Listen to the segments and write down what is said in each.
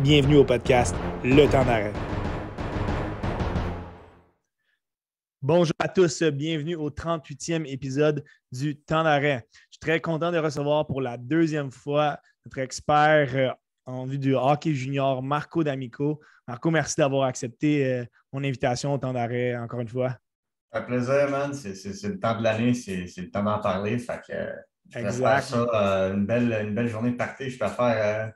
Bienvenue au podcast Le temps d'arrêt. Bonjour à tous, bienvenue au 38e épisode du temps d'arrêt. Je suis très content de recevoir pour la deuxième fois notre expert euh, en vue du hockey junior, Marco D'Amico. Marco, merci d'avoir accepté euh, mon invitation au temps d'arrêt encore une fois. Un plaisir, man. C'est le temps de l'année, c'est le temps d'en parler. Fait que, je vais faire ça, euh, une, belle, une belle journée de partie. Je faire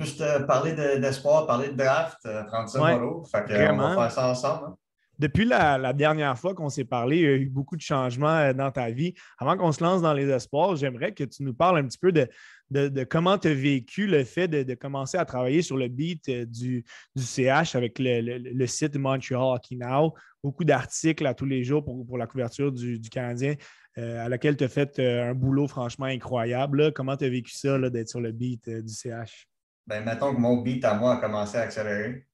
juste parler d'espoir, parler de draft, prendre ça ouais, Fait que, on va faire ça ensemble. Hein. Depuis la, dernière fois qu'on s'est parlé, il y a eu beaucoup de changements euh, dans ta vie. Avant qu'on se lance dans les espoirs, j'aimerais que tu nous parles un petit peu de, comment tu as vécu le fait de, commencer à travailler sur le beat euh, du, CH avec le, site Montreal Hockey Now. Beaucoup d'articles à tous les jours pour, la couverture du, Canadien, euh, à laquelle tu as fait un boulot franchement incroyable. Comment tu as vécu ça d'être sur le beat du CH? Ben, mettons que mon beat à moi a commencé à accélérer.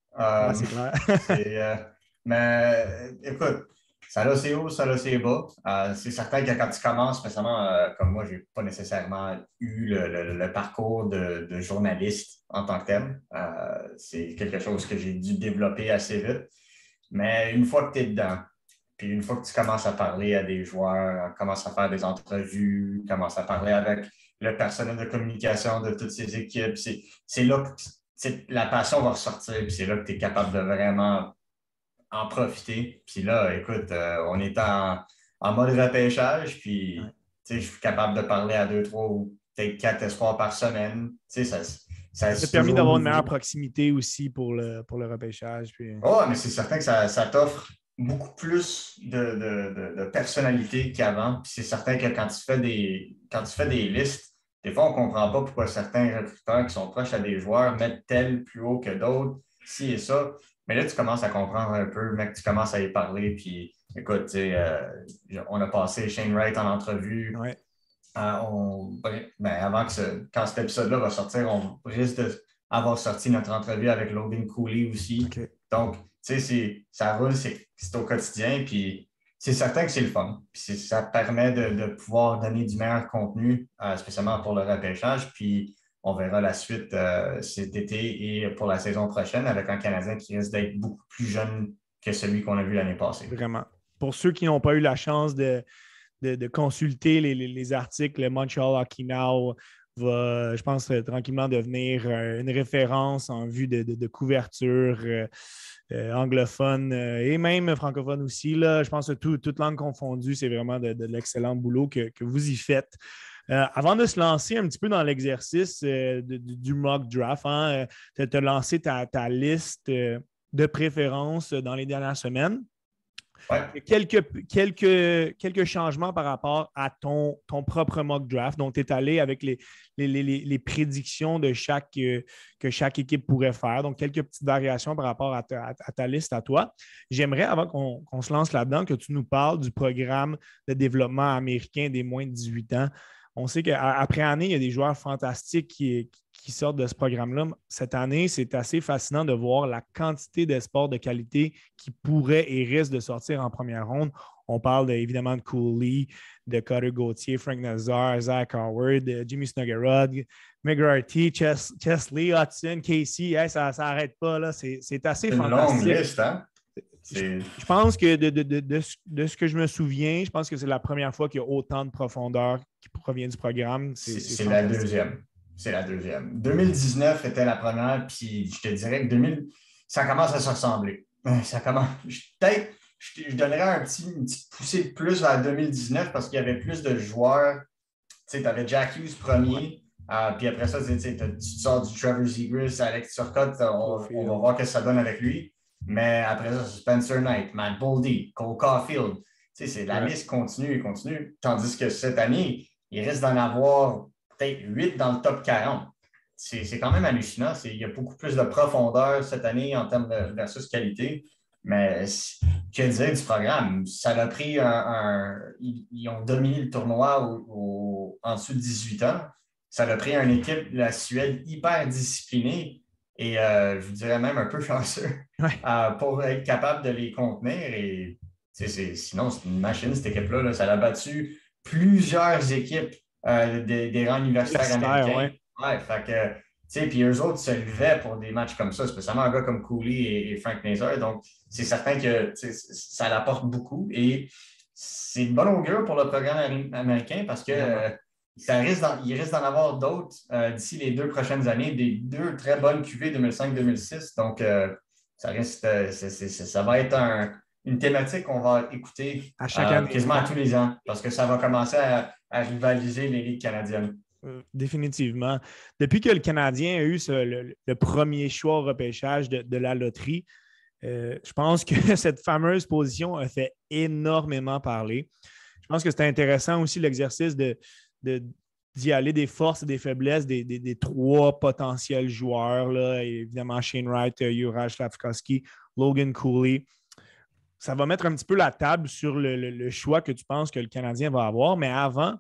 c'est clair. Mais écoute, ça a ses hauts, ça a ses bas. Euh, c'est certain que quand tu commences, spécialement euh, comme moi, je n'ai pas nécessairement eu le, parcours de, journaliste en tant que tel. Euh, c'est quelque chose que j'ai dû développer assez vite. Mais une fois que tu es dedans, puis une fois que tu commences à parler à des joueurs, commences à faire des entrevues, commences à parler avec le personnel de communication de toutes ces équipes, c'est là que la passion va ressortir, puis c'est là que tu es capable de vraiment en profiter. Puis là, écoute, euh, on est en, mode repêchage, puis je suis capable de parler à deux, trois ou peut-être quatre espoirs par semaine. Ça, ça, ça permis d'avoir une meilleure proximité aussi pour le, pour le repêchage. Puis... Oh, mais c'est certain que ça, t'offre beaucoup plus de, personnalité qu'avant. Puis c'est certain que quand tu fais des, quand tu fais des listes, des fois, on ne comprend pas pourquoi certains recruteurs qui sont proches à des joueurs mettent tel plus haut que d'autres, ci et ça. Mais là, tu commences à comprendre un peu, mec, tu commences à y parler. Puis, écoute, euh, on a passé Shane Wright en entrevue. Ouais. Euh, ben, avant que quand cet épisode-là va sortir, on risque d'avoir sorti notre entrevue avec Logan Cooley aussi. Donc, tu sais, ça roule, c'est au quotidien. Puis, c'est certain que c'est le fun. Ça permet de, pouvoir donner du meilleur contenu, euh, spécialement pour le repêchage. Puis, on verra la suite euh, cet été et pour la saison prochaine avec un Canadien qui risque d'être beaucoup plus jeune que celui qu'on a vu l'année passée. Vraiment. Pour ceux qui n'ont pas eu la chance de, consulter les, articles, le Montreal Hockey Now va, je pense, tranquillement devenir euh, une référence en vue de, couverture. Euh, anglophone et même francophone aussi. Je pense que toute langue confondue, c'est vraiment de, l'excellent boulot que, vous y faites. Euh, avant de se lancer un petit peu dans l'exercice euh, du mock draft, hein, tu lancé ta, liste de préférences dans les dernières semaines. Quelques, quelques, quelques changements par rapport à ton, ton propre mock draft. Donc, tu es allé avec les, les, prédictions de chaque, que chaque équipe pourrait faire. Donc, quelques petites variations par rapport à ta, liste à toi. J'aimerais, avant qu'on se lance là-dedans, que tu nous parles du programme de développement américain des moins de 18 ans on sait qu'après année, il y a des joueurs fantastiques qui, sortent de ce programme-là. Cette année, c'est assez fascinant de voir la quantité d'espoirs de qualité qui pourraient et risquent de sortir en première ronde. On parle évidemment de Cooley, de Cutter Gauthier, Frank Nazar, Zach Howard, Jimmy Snuggerud, McGrarty, Chesley, Hudson, Casey. ça n'arrête pas. C'est assez fantastique. Une longue liste, hein? Je pense que de, ce que je me souviens, je pense que c'est la première fois qu'il y a autant de profondeur qui provient du programme. C'est la deuxième. C'est la deuxième. 2019 était la première, puis je te dirais que 2000, ça commence à se ressembler. Ça commence. Peut-être, je, donnerais un petit, une petite poussée de plus vers 2019 parce qu'il y avait plus de joueurs. Tu sais, tu avais Jack Hughes premier. Euh, puis après ça, tu sors du Trevor Zegras, Alex Turcotte, on, on, va voir ce que ça donne avec lui. Mais après ça, Spencer Knight, Matt Boldy, Cole Caulfield. c'est la liste continue et continue. Tandis que cette année, il risque d'en avoir peut-être 8 dans le top 40. C'est quand même hallucinant. Il y a beaucoup plus de profondeur cette année en termes de versus qualité. Mais que dire du programme? Ça a pris un. ils ont dominé le tournoi en dessous de 18 ans. Ça a pris une équipe, la Suède, hyper disciplinée et euh, je vous dirais même un peu chanceux euh, pour être capable de les contenir. Et sinon, c'est une machine, cette équipe-là. ça a battu plusieurs équipes euh, des, rangs universitaires américains. Ouais. fait que, Puis eux autres se levaient pour des matchs comme ça, spécialement un gars comme Cooley et, Frank Nazer. Donc, c'est certain que ça l'apporte beaucoup. Et c'est une bonne augure pour le programme américain parce que euh, ça risque il risque d'en avoir d'autres euh, d'ici les deux prochaines années, des deux très bonnes QV 2005-2006. Donc, euh, ça reste, ça va être une thématique qu'on va écouter à chaque année. quasiment à tous les ans parce que ça va commencer à, rivaliser les ligues canadiennes. Définitivement. Depuis que le Canadien a eu le, premier choix au repêchage de la loterie, euh, je pense que cette fameuse position a fait énormément parler. Je pense que c'était intéressant aussi l'exercice de, d'y aller des forces et des faiblesses des, trois potentiels joueurs. Là. Évidemment, Shane Wright, euh, Juraj Slavkowski, Logan Cooley. Ça va mettre un petit peu la table sur le, choix que tu penses que le Canadien va avoir. Mais avant,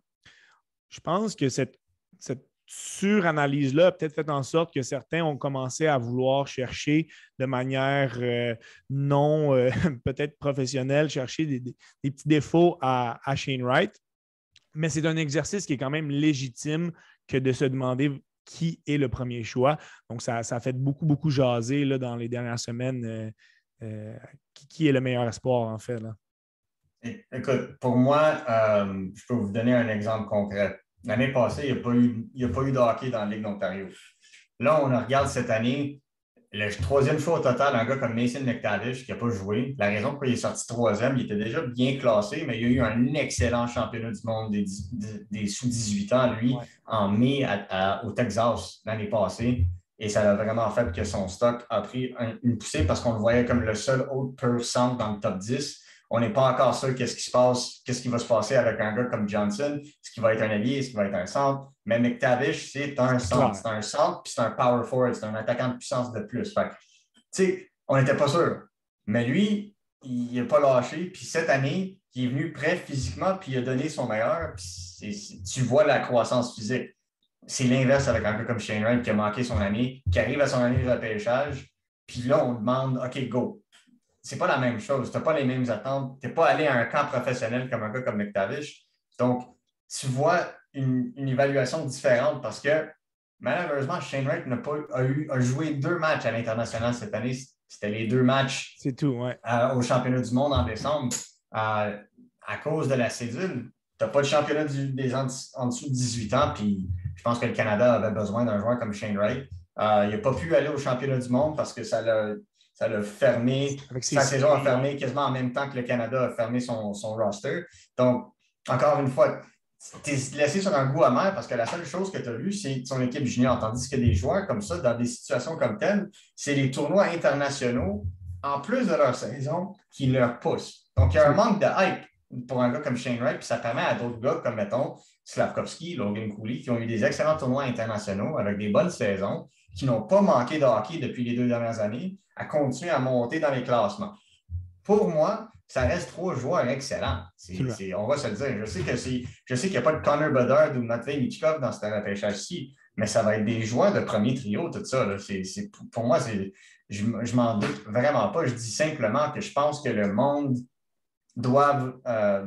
je pense que cette, suranalyse-là a peut-être fait en sorte que certains ont commencé à vouloir chercher de manière euh, non euh, peut-être professionnelle, chercher des, petits défauts à, Shane Wright. Mais c'est un exercice qui est quand même légitime que de se demander qui est le premier choix. Donc, ça, ça a fait beaucoup, beaucoup jaser là, dans les dernières semaines euh, qui, est le meilleur espoir, en fait. Là? Écoute, pour moi, je peux vous donner un exemple concret. L'année passée, il n'y a, pas eu, a pas eu de hockey dans la Ligue d'Ontario. Là, on regarde cette année, le troisième choix au total, un gars comme Mason McTavish qui n'a pas joué. La raison pour laquelle il est sorti troisième, il était déjà bien classé, mais il y a eu un excellent championnat du monde des, sous-18 ans, lui, en mai au Texas l'année passée. Et ça a vraiment fait que son stock a pris une poussée parce qu'on le voyait comme le seul autre pur centre dans le top 10 on n'est pas encore sûr qu'est-ce qui se passe, qu'est-ce qui va se passer avec un gars comme Johnson, est-ce qu'il va être un allié, est-ce qu'il va être un centre? Mais McTavish, c'est un centre. C'est un centre, puis c'est un power forward, c'est un attaquant de puissance de plus. Fait tu sais, on n'était pas sûr. Mais lui, il n'a pas lâché. Puis cette année, il est venu prêt physiquement, puis il a donné son meilleur. Puis tu vois la croissance physique. C'est l'inverse avec un gars comme Shane Wright qui a manqué son année, qui arrive à son année de repêchage. Puis là, on demande OK, go c'est pas la même chose. Tu n'as pas les mêmes attentes. Tu n'es pas allé à un camp professionnel comme un gars comme McTavish. Donc, tu vois une, évaluation différente parce que malheureusement, Shane Wright n'a pas, a, eu, a joué deux matchs à l'international cette année. C'était les deux matchs tout, au championnat du monde en décembre. à cause de la cédule, tu n'as pas de championnat des en, dessous de 18 ans. Puis je pense que le Canada avait besoin d'un joueur comme Shane Wright. Euh, il n'a pas pu aller au championnat du monde parce que ça l'a ça l'a fermé. Sa saison a fermé quasiment en même temps que le Canada a fermé son, roster. Donc, encore une fois, tu es laissé sur un goût amer parce que la seule chose que tu as vue, c'est son équipe junior. Tandis que des joueurs comme ça, dans des situations comme telles, c'est les tournois internationaux, en plus de leur saison, qui leur poussent. Donc, il y a un manque de hype pour un gars comme Shane Wright, puis ça permet à d'autres gars comme, mettons, Slavkovski, Logan Cooley, qui ont eu des excellents tournois internationaux avec des bonnes saisons, qui n'ont pas manqué de hockey depuis les deux dernières années, à continuer à monter dans les classements. Pour moi, ça reste trois joueurs excellents. on va se le dire. Je sais qu'il n'y a pas de Connor Bedard ou Matvei Michkov dans ce repêchage-ci, mais ça va être des joueurs de premier trio, tout ça. pour moi, je ne m'en doute vraiment pas. Je dis simplement que je pense que le monde doit euh,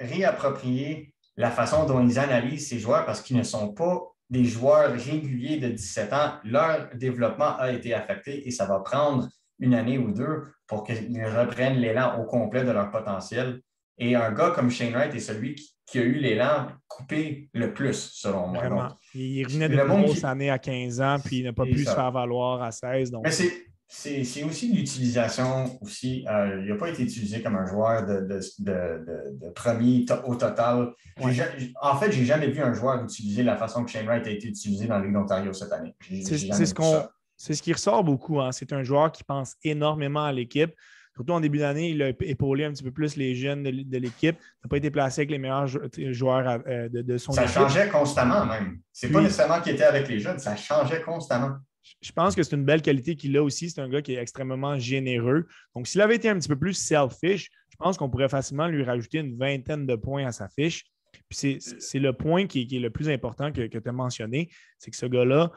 réapproprier la façon dont ils analysent ces joueurs parce qu'ils ne sont pas des joueurs réguliers de 17 ans, leur développement a été affecté et ça va prendre une année ou deux pour qu'ils reprennent l'élan au complet de leur potentiel. Et un gars comme Shane Wright est celui qui, a eu l'élan coupé le plus, selon moi. Vraiment. il revenait de grosse année à 15 ans, puis il n'a pas pu se faire valoir à 16. Donc... Mais c'est c'est aussi l'utilisation aussi. Euh, il n'a pas été utilisé comme un joueur de, de, premier au total. En fait, je n'ai jamais vu un joueur utiliser la façon que Shane Wright a été utilisé dans la Ligue d'Ontario cette année. C'est ce, ce qui ressort beaucoup. Hein. C'est un joueur qui pense énormément à l'équipe. Surtout en début d'année, il a épaulé un petit peu plus les jeunes de, l'équipe. Il n'a pas été placé avec les meilleurs joueurs euh, de, son équipe. Ça changeait constamment même. C'est pas nécessairement qu'il était avec les jeunes, ça changeait constamment je pense que c'est une belle qualité qu'il a aussi. C'est un gars qui est extrêmement généreux. Donc, s'il avait été un petit peu plus selfish, je pense qu'on pourrait facilement lui rajouter une vingtaine de points à sa fiche. Puis c'est le point qui, est le plus important que, tu as mentionné, c'est que ce gars-là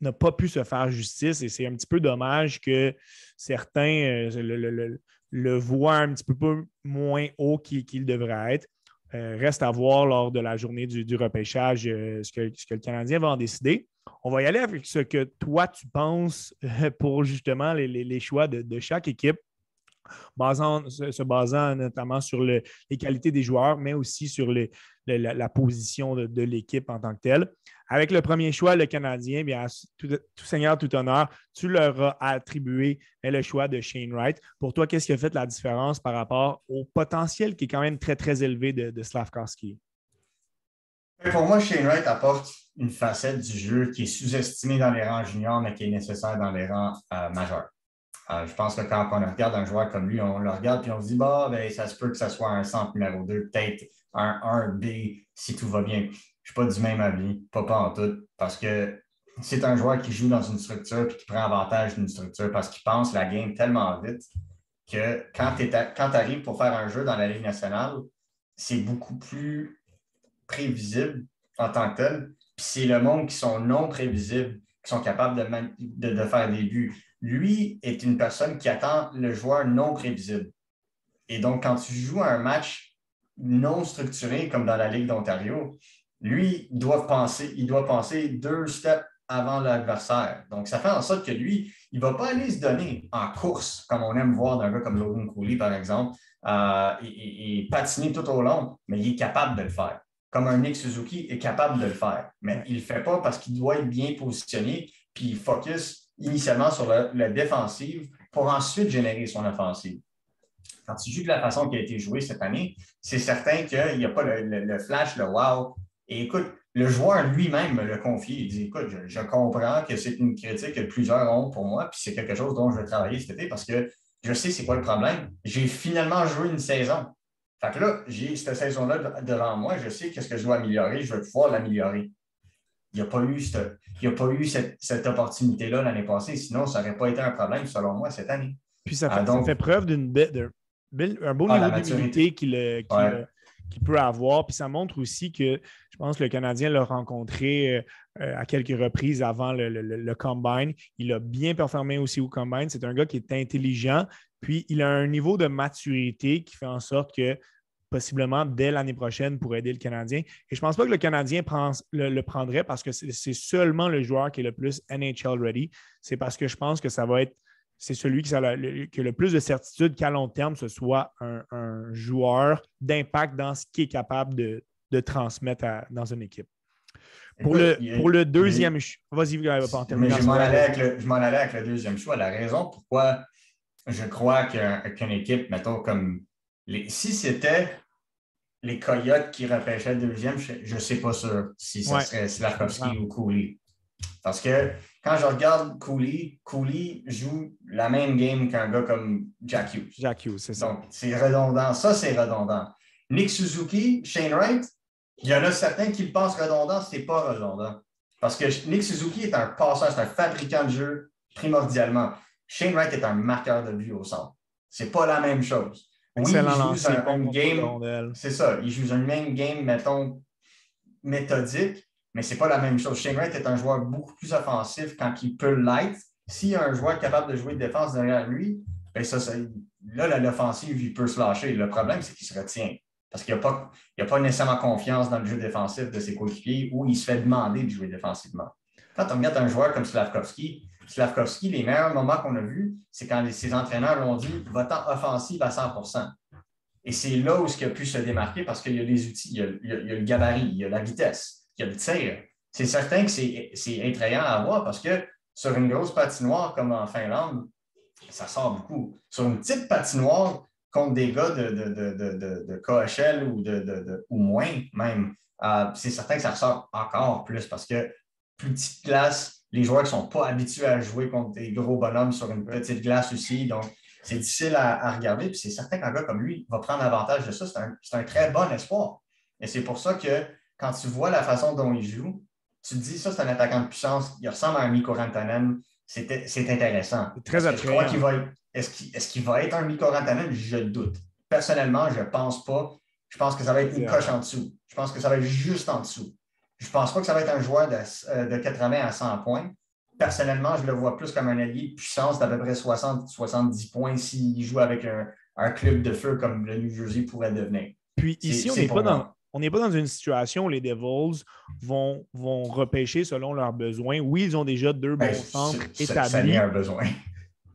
n'a pas pu se faire justice et c'est un petit peu dommage que certains euh, le, voient un petit peu moins haut qu'il devrait être. Euh, reste à voir lors de la journée du, repêchage euh, ce, que, ce, que, le Canadien va en décider. On va y aller avec ce que toi, tu penses pour justement les, choix de, chaque équipe. se, basant notamment sur les qualités des joueurs, mais aussi sur la, position de, l'équipe en tant que telle. Avec le premier choix, le Canadien, bien, tout, seigneur, tout honneur, tu leur as attribué le choix de Shane Wright. Pour toi, qu'est-ce qui a fait la différence par rapport au potentiel qui est quand même très, très élevé de, de? Pour moi, Shane Wright apporte une facette du jeu qui est sous-estimée dans les rangs juniors, mais qui est nécessaire dans les rangs euh, majeurs. Euh, je pense que quand on regarde un joueur comme lui, on le regarde et on se dit bah, ben, ça se peut que ce soit un centre numéro 2, peut-être un 1B si tout va bien. Je ne suis pas du même avis, pas, pas en tout, parce que c'est un joueur qui joue dans une structure et qui prend avantage d'une structure parce qu'il pense la game tellement vite que quand tu arrives pour faire un jeu dans la Ligue nationale, c'est beaucoup plus prévisible en tant que tel. Puis c'est le monde qui sont non prévisibles, qui sont capables de, de, faire des buts. Lui est une personne qui attend le joueur non prévisible. Et donc, quand tu joues un match non structuré comme dans la Ligue d'Ontario, lui doit penser, il doit penser deux steps avant l'adversaire. Donc, ça fait en sorte que lui, il ne va pas aller se donner en course, comme on aime voir d'un gars comme Logan Cooley, par exemple, euh, et, patiner tout au long, mais il est capable de le faire comme un Nick Suzuki est capable de le faire. Mais il ne le fait pas parce qu'il doit être bien positionné, puis il focus initialement sur la, défensive pour ensuite générer son offensive. Quand tu joues de la façon qui a été jouée cette année, c'est certain qu'il n'y a pas le, flash, le wow. Et écoute, le joueur lui-même me l'a confié. Il dit Écoute, je, comprends que c'est une critique que plusieurs ont pour moi, puis c'est quelque chose dont je vais travailler cet été parce que je sais c'est quoi le problème. J'ai finalement joué une saison. Fait que là, j'ai cette saison-là devant moi, je sais qu'est-ce que je dois améliorer, je vais pouvoir l'améliorer. Il n'y a pas eu cette, il a pas eu cette, opportunité-là l'année passée, sinon ça n'aurait pas été un problème, selon moi, cette année. Puis ça fait, ah, fait preuve d'un beau ah, niveau d'humilité qu'il peut avoir. Puis ça montre aussi que je pense que le Canadien l'a rencontré euh, à quelques reprises avant le, le, combine. Il a bien performé aussi au combine. C'est un gars qui est intelligent, puis, il a un niveau de maturité qui fait en sorte que possiblement dès l'année prochaine pour aider le Canadien. Et je ne pense pas que le Canadien le, prendrait parce que c'est seulement le joueur qui est le plus NHL ready. C'est parce que je pense que ça va être, c'est celui qui a, le, le, plus de certitude qu'à long terme, ce soit un, joueur d'impact dans ce qu'il est capable de, transmettre dans une équipe. Pour, le, pour le deuxième choix, vas-y, pas en terminer. Je m'en allais, avec le deuxième choix. La raison pourquoi je crois qu'une équipe, mettons, comme les, si c'était les Coyotes qui repêchaient le deuxième, je ne sais pas sûr si ce serait Slavkovski ou Cooley. Parce que quand je regarde Cooley, Cooley joue la même game qu'un gars comme Jack Hughes. Jack Hughes, c'est ça. Donc, c'est redondant. Ça, c'est redondant. Nick Suzuki, Shane Wright, il y en a certains qui le pensent redondant, ce n'est pas redondant. Parce que Nick Suzuki est un passeur, c'est un fabricant de jeu primordialement. Shane Wright est un marqueur de but au centre. C'est pas la même chose. Oui, il joue un, game. C'est ça. Il joue un même game, mettons, méthodique, mais c'est pas la même chose. Shane Wright est un joueur beaucoup plus offensif quand il peut l'être. S'il y a un joueur capable de jouer de défense derrière lui, ben ça, là, l'offensive, il peut se lâcher. Le problème, c'est qu'il se retient. Parce qu'il n'a pas, pas nécessairement confiance dans le jeu défensif de ses coéquipiers ou il se fait demander de jouer défensivement. Quand on regarde un joueur comme Slavkovski, Slavkovski, les meilleurs moments qu'on a vus, c'est quand ses entraîneurs l'ont dit va-t'en offensive à 100% Et c'est là où il a pu se démarquer parce qu'il y a les outils, il y a, le gabarit, il y a la vitesse, il y a le tir. C'est certain que c'est attrayant à voir parce que sur une grosse patinoire comme en Finlande, ça sort beaucoup. Sur une petite patinoire contre des gars de, de, KHL ou, ou moins même, euh, c'est certain que ça ressort encore plus parce que plus petite classe, les joueurs qui ne sont pas habitués à jouer contre des gros bonhommes sur une petite glace aussi. Donc, c'est difficile à, regarder. Puis c'est certain qu'un gars comme lui va prendre avantage de ça. C'est un, très bon espoir. Et c'est pour ça que quand tu vois la façon dont il joue, tu te dis ça, c'est un attaquant de puissance. Il ressemble à un Mikko Rantanen. C'est intéressant. Très attrayant. Est-ce qu'il va, être un Mikko Rantanen? Je doute. Personnellement, je ne pense pas. Je pense que ça va être une coche en dessous. Je pense que ça va être juste en dessous. Je ne pense pas que ça va être un joueur de, 80 euh, à 100 points. Personnellement, je le vois plus comme un allié de puissance d'à peu près 60-70 points s'il joue avec un, club de feu comme le New Jersey pourrait devenir. Puis ici, on n'est pas, dans, on n'est pas dans une situation où les Devils vont, vont repêcher selon leurs besoins. Oui, ils ont déjà deux Ben, bons centres ça- ça- établis. Ça y a un besoin.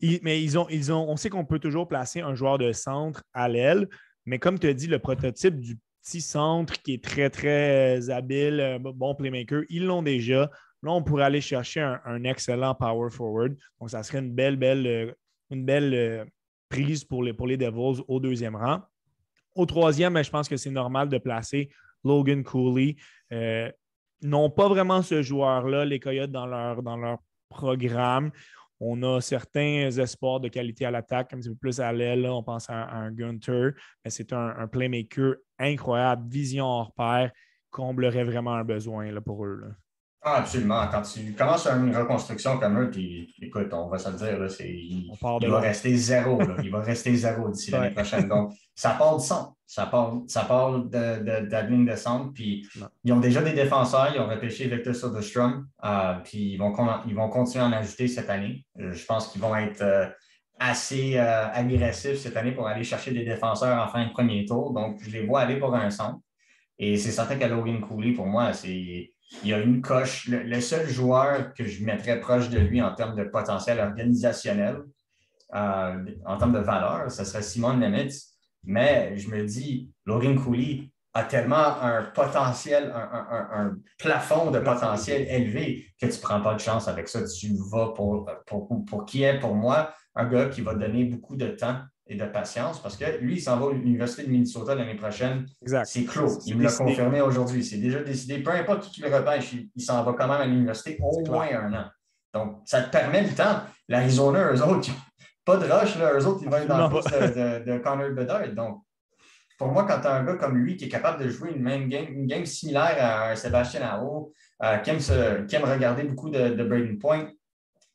Ils- mais ils ont, ils ont, on sait qu'on peut toujours placer un joueur de centre à l'aile, mais comme tu as dit, le prototype du petit centre qui est très, très habile, un bon playmaker, ils l'ont déjà. Là, on pourrait aller chercher un, excellent power forward. Donc, ça serait une belle, belle, euh, une belle euh, prise pour les, pour les Devils au deuxième rang. Au troisième, ben, je pense que c'est normal de placer Logan Cooley. Euh, n'ont pas vraiment ce joueur-là, les Coyotes, dans leur, dans leur programme. On a certains espoirs de qualité à l'attaque, un petit peu plus à l'aile. On pense à, à un Gunter, mais c'est un, un playmaker incroyable, vision hors pair, comblerait vraiment un besoin là, pour eux. là. Ah, absolument. Quand tu commences une reconstruction comme eux, puis écoute, on va se le dire, là, c'est, il, il va rester zéro. là. Il va rester zéro d'ici l'année prochaine. Donc, ça part du centre. Ça part, ça part de, de, de la ligne de centre. Puis, ils ont déjà des défenseurs. Ils ont repêché Victor Soderstrom. euh, puis, ils vont, ils vont continuer à en ajouter cette année. Euh, je pense qu'ils vont être euh, assez euh, agressifs cette année pour aller chercher des défenseurs en fin de premier tour. Donc, je les vois aller pour un centre. Et c'est certain que Logan Cooley, pour moi, c'est il y a une coche. Le, seul joueur que je mettrais proche de lui en termes de potentiel organisationnel, euh, en termes de valeur, ce serait Simon Nemitz. Mais je me dis, Logan Cooley a tellement un potentiel, un, un- un- un plafond de potentiel élevé que tu ne prends pas de chance avec ça. Tu vas pour, pour, pour qui est pour moi un gars qui va donner beaucoup de temps et de patience parce que lui, il s'en va à l'Université de Minnesota l'année prochaine. Exact. C'est clos. Il me l'a confirmé aujourd'hui. C'est déjà décidé. Peu importe qui le repêche, il, il s'en va quand même à l'université au moins un an. Donc, ça te permet le temps. L'Arizona, eux autres, pas de rush. Là. Eux autres, ils vont être dans le de, de, de Connor Bedard. Donc, pour moi, quand tu as un gars comme lui qui est capable de jouer une même game, une game similaire à un Sébastien Aho, euh, qui, aime se- qui aime regarder beaucoup de, de Braden Point,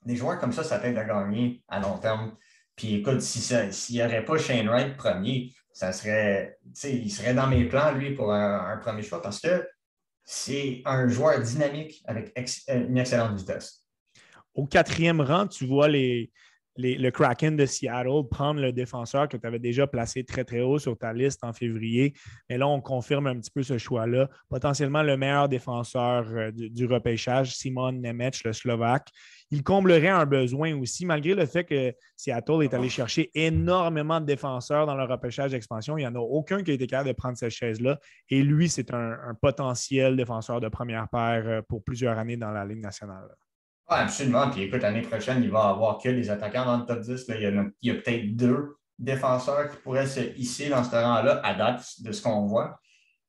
des joueurs comme ça, ça t'aide à gagner à long terme. Puis écoute, s'il n'y aurait pas Shane Wright premier, ça serait, il serait dans mes plans, lui, pour un, premier choix parce que c'est un joueur dynamique avec euh, une excellente vitesse. Au quatrième rang, tu vois les, le Kraken de Seattle prendre le défenseur que tu avais déjà placé très, très haut sur ta liste en février. Mais là, on confirme un petit peu ce choix-là. Potentiellement le meilleur défenseur euh, du, du repêchage, Simon Nemec, le Slovaque. Il comblerait un besoin aussi, malgré le fait que Seattle est allé chercher énormément de défenseurs dans le repêchage d'expansion. Il n'y en a aucun qui a été capable de prendre cette chaise-là. Et lui, c'est un, un potentiel défenseur de première paire euh, pour plusieurs années dans la Ligue nationale. Oui, absolument. Puis écoute, l'année prochaine, il va y avoir que des attaquants dans le top 10. Là. Il y a, a peut-être deux défenseurs qui pourraient se hisser dans ce rang-là à date de ce qu'on voit.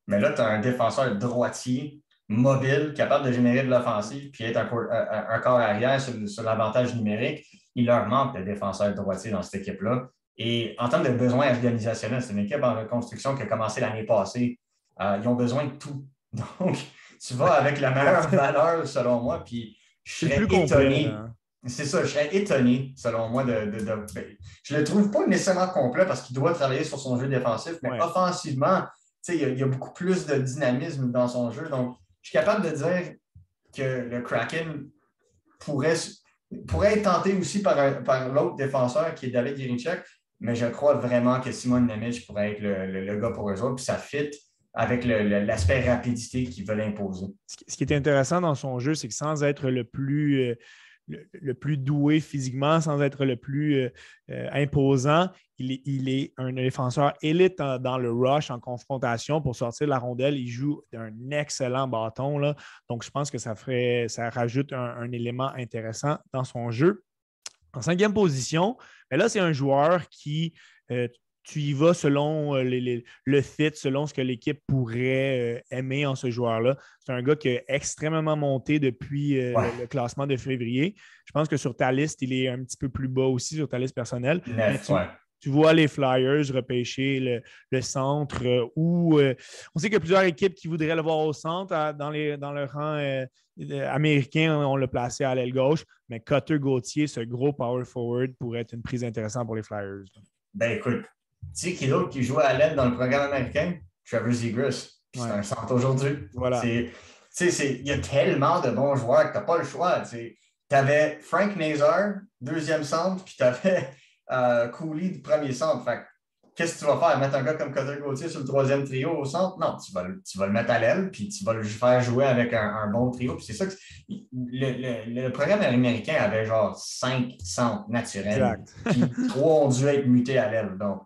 Mais là, tu as un défenseur droitier, mobile, capable de générer de l'offensive, puis être un, cor- un- un corps arrière sur, sur l'avantage numérique. Il leur manque de défenseurs droitiers dans cette équipe-là. Et en termes de besoins organisationnels, c'est une équipe en reconstruction qui a commencé l'année passée. Euh, ils ont besoin de tout. Donc, tu vas avec la meilleure valeur, selon moi, puis je serais plus étonné. hein. C'est ça, je serais étonné, selon moi, de. de, de- ben, je le trouve pas nécessairement complet parce qu'il doit travailler sur son jeu défensif, mais Ouais. offensivement, il y, a, il y a beaucoup plus de dynamisme dans son jeu. Donc, je suis capable de dire que le Kraken pourrait, pourrait être tenté aussi par, par l'autre défenseur qui est David Yerichek, mais je crois vraiment que Simon Nemec pourrait être le, le- le gars pour eux autres, puis ça fit avec l'aspect rapidité qu'ils veulent imposer. Ce qui- est intéressant dans son jeu, c'est que sans être le plus, euh, le, plus doué physiquement, sans être le plus euh, euh, imposant, il est, un défenseur élite dans le rush, en confrontation pour sortir de la rondelle. Il joue d'un excellent bâton. Là. Donc, je pense que ça, ferait, ça rajoute un, élément intéressant dans son jeu. En cinquième position, mais là, c'est un joueur qui, tu y vas selon euh, les- les- le fit, selon ce que l'équipe pourrait euh, aimer en ce joueur-là. C'est un gars qui a extrêmement monté depuis euh, Ouais. le, le classement de février. Je pense que sur ta liste, il est un petit peu plus bas aussi, sur ta liste personnelle. Tu, ouais. tu vois les Flyers repêcher le, le centre euh, où on sait qu'il y a plusieurs équipes qui voudraient le voir au centre à- dans, les, dans le rang américain. On l'a placé à l'aile gauche, mais Cutter Gauthier, ce gros power forward, pourrait être une prise intéressante pour les Flyers. Ben écoute, tu sais qui d'autre qui joue à l'aide dans le programme américain? Trevor Zegras. Puis c'est un centre aujourd'hui. Voilà. Il y a tellement de bons joueurs que tu n'as pas le choix. Tu avais Frank Nazar, deuxième centre, puis tu avais Cooley du premier centre. Fait qu'est-ce que tu vas faire? Mettre un gars comme Cutter Gauthier sur le troisième trio au centre? Non, tu vas, tu vas le mettre à l'aile, puis tu vas le faire jouer avec un, bon trio. Puis c'est ça que le, le, programme américain avait genre cinq centres naturels, puis trois ont dû être mutés à l'aile. Donc,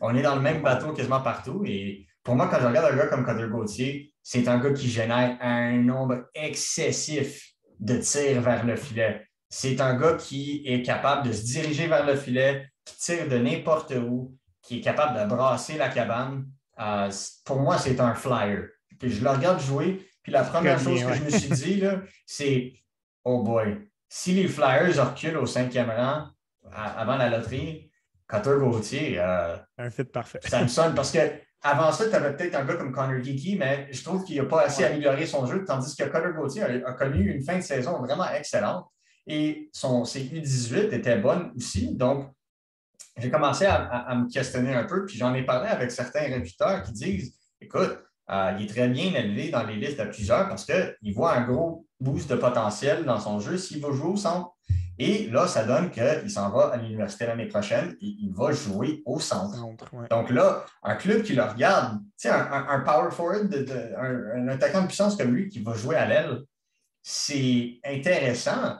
on est dans le même bateau quasiment partout. Et pour moi, quand je regarde un gars comme Cutter Gauthier, c'est un gars qui génère un nombre excessif de tirs vers le filet. C'est un gars qui est capable de se diriger vers le filet, qui tire de n'importe où, qui est capable de brasser la cabane. Euh, pour moi, c'est un flyer. Puis je le regarde jouer, puis la première chose que je me suis dit, c'est Oh boy, si les Flyers reculent au cinquième rang avant la loterie, Cutter Gauthier. Euh, un fit parfait. ça me sonne parce que avant ça, tu avais peut-être un gars comme Connor Geeky, mais je trouve qu'il n'a pas assez amélioré son jeu, tandis que Cutter Gauthier a, connu une fin de saison vraiment excellente et son, ses U18 étaient bonnes aussi. Donc, j'ai commencé à, me questionner un peu, puis j'en ai parlé avec certains réputateurs qui disent écoute, euh, il est très bien élevé dans les listes de plusieurs parce qu'il voit un gros boost de potentiel dans son jeu s'il va jouer au centre. Et là, ça donne qu'il s'en va à l'université l'année prochaine et il va jouer au centre. Donc là, un club qui le regarde, un, un, un power forward, un, attaquant de puissance comme lui qui va jouer à l'aile, c'est intéressant,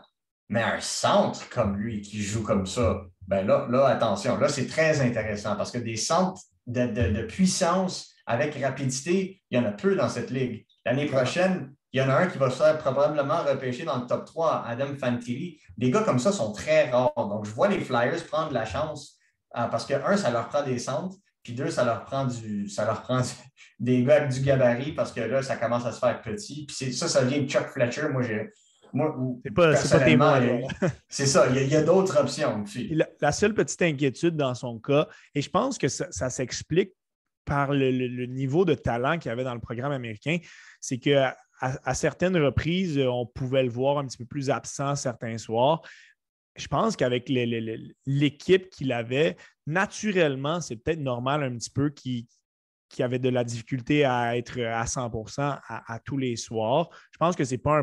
mais un centre comme lui qui joue comme ça, ben là, là attention, là, c'est très intéressant parce que des centres de puissance avec rapidité, il y en a peu dans cette ligue. L'année prochaine, il y en a un qui va se faire probablement repêcher dans le top 3, Adam Fantilli. Des gars comme ça sont très rares. Donc, je vois les Flyers prendre la chance euh, parce que, un, ça leur prend des centres, puis deux, ça leur prend du, ça leur prend des gars avec du gabarit parce que là, ça commence à se faire petit. Puis ça, ça vient de Chuck Fletcher. Moi, j'ai. Moi, c'est pas, pas C'est ça, il y a, d'autres options. La, seule petite inquiétude dans son cas, et je pense que ça s'explique par le, niveau de talent qu'il y avait dans le programme américain, c'est qu'à à, certaines reprises, on pouvait le voir un petit peu plus absent certains soirs. Je pense qu'avec l'équipe qu'il avait, naturellement, c'est peut-être normal un petit peu qu'il avait de la difficulté à être à 100% à, tous les soirs. Je pense que ce n'est pas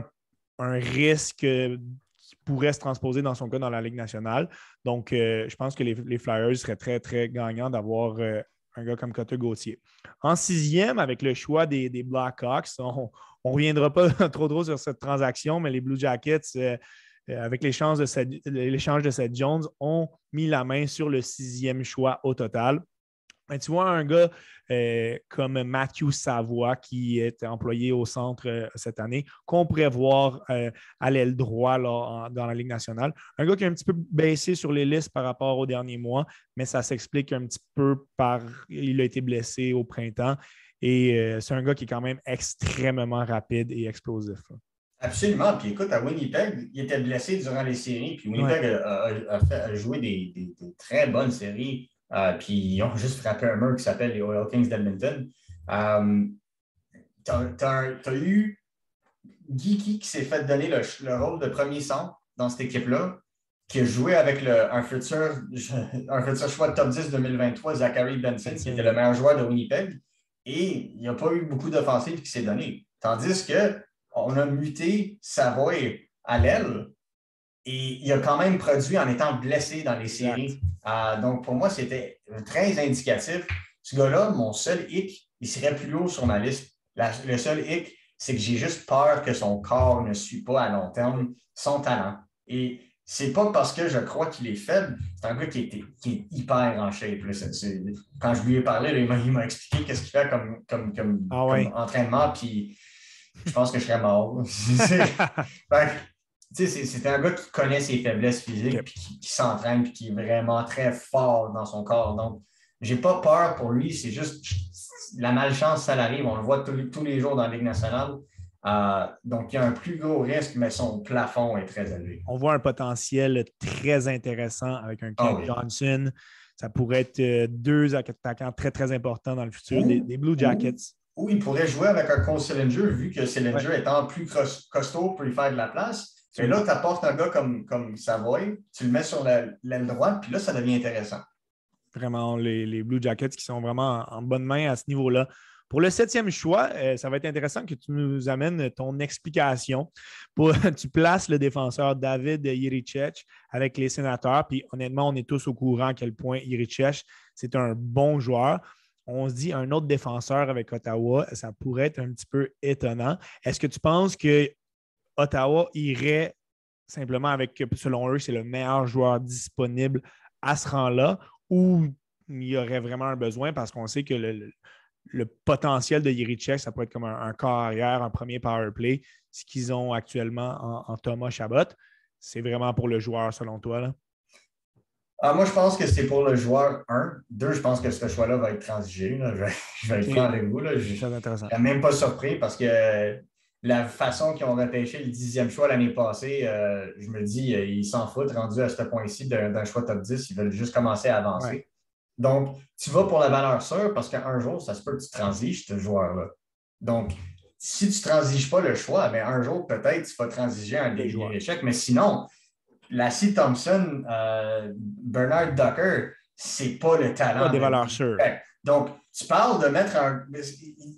un, risque qui pourrait se transposer dans son cas dans la Ligue nationale. Donc, euh, je pense que les, Flyers seraient très, très gagnants d'avoir euh, un gars comme Cotter Gauthier. En sixième, avec le choix des, Blackhawks, on ne reviendra pas trop trop sur cette transaction, mais les Blue Jackets, euh, euh, avec l'échange de, Seth Jones, ont mis la main sur le sixième choix au total. Tu vois un gars euh, comme Matthew Savoie, qui est employé au centre cette année, qu'on pourrait voir euh, à l'aile droit dans la Ligue nationale. Un gars qui a un petit peu baissé sur les listes par rapport aux derniers mois, mais ça s'explique un petit peu par. Il a été blessé au printemps. Et c'est un gars qui est quand même extrêmement rapide et explosif. Absolument. Puis écoute, à Winnipeg, il était blessé durant les séries. Puis Winnipeg a, joué des, très bonnes séries euh, puis ils ont juste frappé un mur qui s'appelle les Oil Kings d'Edmonton. Euh, tu as, eu Geeky qui s'est fait donner le, rôle de premier centre dans cette équipe-là, qui a joué avec un, futur, un futur choix de top 10 2023, Zachary Benson, qui était le meilleur joueur de Winnipeg. Et il n'y a pas eu beaucoup d'offensives qui s'est donné. Tandis qu'on a muté Savoy à l'aile et il a quand même produit en étant blessé dans les séries. Euh, donc, pour moi, c'était très indicatif. Ce gars-là, mon seul hic, il serait plus haut sur ma liste. le seul hic, c'est que j'ai juste peur que son corps ne suit pas à long terme son talent. Et c'est pas parce que je crois qu'il est faible, c'est un gars qui est, hyper en shape. quand je lui ai parlé, il m'a expliqué qu'est-ce qu'il fait comme, comme, comme, ah entraînement, puis je pense que je serais mort. c'est un gars qui connaît ses faiblesses physiques, puis qui, s'entraîne, puis qui est vraiment très fort dans son corps. Donc, j'ai pas peur pour lui, c'est juste la malchance, ça arrive. On le voit tous, les jours dans la Ligue nationale. Euh, donc, il y a un plus gros risque, mais son plafond est très élevé. On voit un potentiel très intéressant avec un Ken ah Johnson. Ça pourrait être euh, deux attaquants très, très importants dans le futur, des, Blue Jackets. Ou, il pourrait jouer avec un Cole Sillinger, vu que Sillinger étant plus costaud pour lui faire de la place. Et là, tu apportes un gars comme, comme Savoy, tu le mets sur l'aile droite, puis là, ça devient intéressant. Vraiment, les, Blue Jackets qui sont vraiment en, bonne main à ce niveau-là Pour le septième choix, euh, ça va être intéressant que tu nous amènes ton explication. Tu places le défenseur David Yirichech avec les sénateurs. Puis honnêtement, on est tous au courant à quel point Yirichech, c'est un bon joueur. On se dit un autre défenseur avec Ottawa, ça pourrait être un petit peu étonnant. Est-ce que tu penses que Ottawa irait simplement avec, selon eux, c'est le meilleur joueur disponible à ce rang-là ou il y aurait vraiment un besoin parce qu'on sait que le, potentiel de Yerichek, ça peut être comme un, corps arrière, un premier power play, ce qu'ils ont actuellement en, Thomas Chabot. C'est vraiment pour le joueur, selon toi? Là? Ah, moi, je pense que c'est pour le joueur 1. 2, je pense que ce choix-là va être transigé. Je, vais, être franc avec vous. Là. Je ne même pas surpris parce que la façon qu'ils ont repêché le dixième choix l'année passée, euh, je me dis, euh, ils s'en foutent, rendu à ce point-ci d'un choix top 10, ils veulent juste commencer à avancer. Donc, tu vas pour la valeur sûre parce qu'un jour, ça se peut que tu transiges ce joueur-là. Donc, si tu ne transiges pas le choix, mais un jour, peut-être, tu vas transiger un des échecs. Mais sinon, la C. Thompson, euh, Bernard Ducker, c'est pas le talent. Pas des valeurs sûres. Donc, tu parles de mettre un.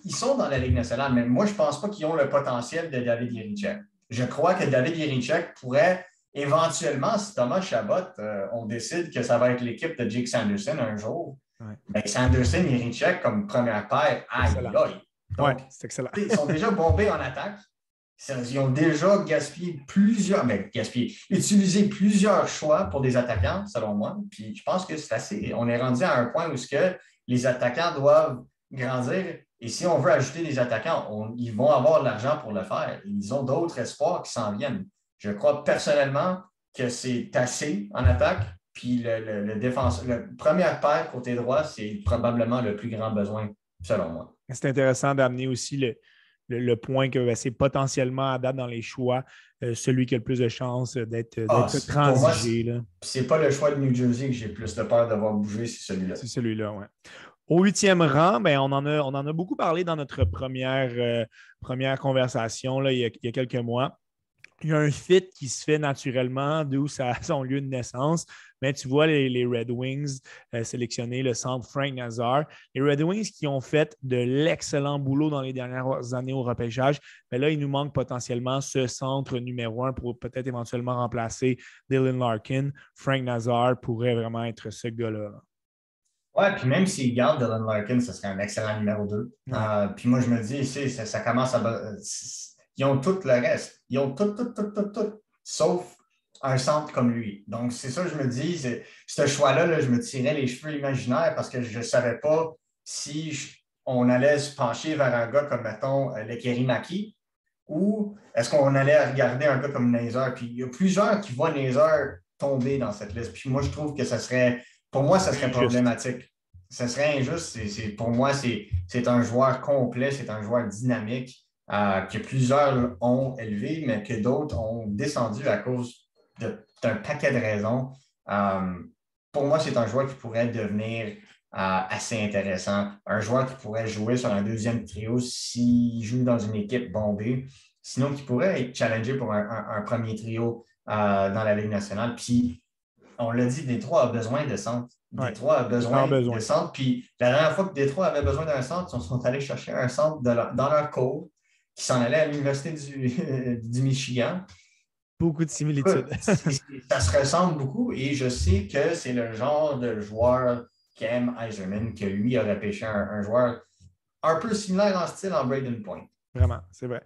Ils sont dans la Ligue nationale, mais moi, je ne pense pas qu'ils ont le potentiel de David Yerichek. Je crois que David Yerichek pourrait éventuellement, si Thomas Chabot, euh, on décide que ça va être l'équipe de Jake Sanderson un jour, ben, Sanderson et Yerichek comme première paire, aïe, aïe. C'est excellent. ils sont déjà bombés en attaque. Ils ont déjà gaspillé plusieurs, mais gaspillé, utilisé plusieurs choix pour des attaquants, selon moi. Puis je pense que c'est assez. On est rendu à un point où ce que les attaquants doivent grandir. Et si on veut ajouter des attaquants, ils vont avoir de l'argent pour le faire. Ils ont d'autres espoirs qui s'en viennent. Je crois personnellement que c'est assez en attaque. Puis le, le, défense, le premier paire côté droit, c'est probablement le plus grand besoin, selon moi. C'est intéressant d'amener aussi le, point que ben, c'est potentiellement à date dans les choix, euh, celui qui a le plus de chances d'être ah, transigé. Ce n'est pas le choix de New Jersey que j'ai plus de peur de voir bouger, c'est celui-là. C'est celui-là, oui. Au huitième rang, ben, on, en a, on en a beaucoup parlé dans notre première, euh, première conversation là, il, y a, quelques mois. Il y a un fit qui se fait naturellement d'où ça a son lieu de naissance. Mais tu vois les, Red Wings euh, sélectionner le centre Frank Nazar. Les Red Wings qui ont fait de l'excellent boulot dans les dernières années au repêchage. Mais là, il nous manque potentiellement ce centre numéro un pour peut-être éventuellement remplacer Dylan Larkin. Frank Nazar pourrait vraiment être ce gars-là. Ouais, puis même s'il garde Dylan Larkin, ce serait un excellent numéro 2. Euh, puis moi, je me dis, ici, ça, commence à. Ils ont tout le reste. Ils ont tout, tout, tout, tout, tout, sauf un centre comme lui. Donc, c'est ça que je me dis. Ce choix-là, je me tirais les cheveux imaginaires parce que je ne savais pas si on allait se pencher vers un gars comme, mettons, euh, le Kerimaki ou est-ce qu'on allait regarder un gars comme Nazer? Puis il y a plusieurs qui voient Nazer tomber dans cette liste. Puis moi, je trouve que ça serait pour moi, ça serait problématique. Ce serait injuste. pour moi, c'est un joueur complet, c'est un joueur dynamique euh, que plusieurs ont élevé, mais que d'autres ont descendu à cause d'un paquet de raisons. Euh, pour moi, c'est un joueur qui pourrait devenir euh, assez intéressant. Un joueur qui pourrait jouer sur un deuxième trio s'il joue dans une équipe bombée. Sinon, qui pourrait être challengé pour un, premier trio dans la Ligue nationale. Puis, on l'a dit, Détroit a besoin de centre. Détroit a besoin, de centre. Puis la dernière fois que Détroit avait besoin d'un centre, ils sont allés chercher un centre dans leur cours qui s'en allait à l'Université du, Michigan. Beaucoup de similitudes. ça se ressemble beaucoup et je sais que c'est le genre de joueur qu'aime Eiserman, que lui aurait pêché un, joueur un peu similaire en style en Braden Point. Vraiment, c'est vrai.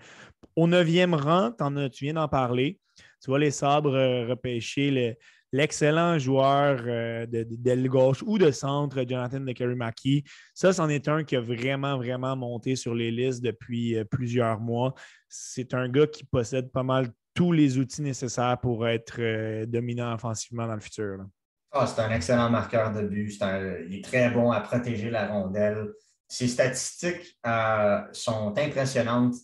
Au neuvième rang, tu viens d'en parler. Tu vois les sabres euh, repêcher le, l'excellent joueur euh, d'aile gauche ou de centre, Jonathan de Ça, c'en est un qui a vraiment, vraiment monté sur les listes depuis euh, plusieurs mois. C'est un gars qui possède pas mal tous les outils nécessaires pour être euh, dominant offensivement dans le futur. Ah, c'est un excellent marqueur de but. il est très bon à protéger la rondelle. Ses statistiques sont impressionnantes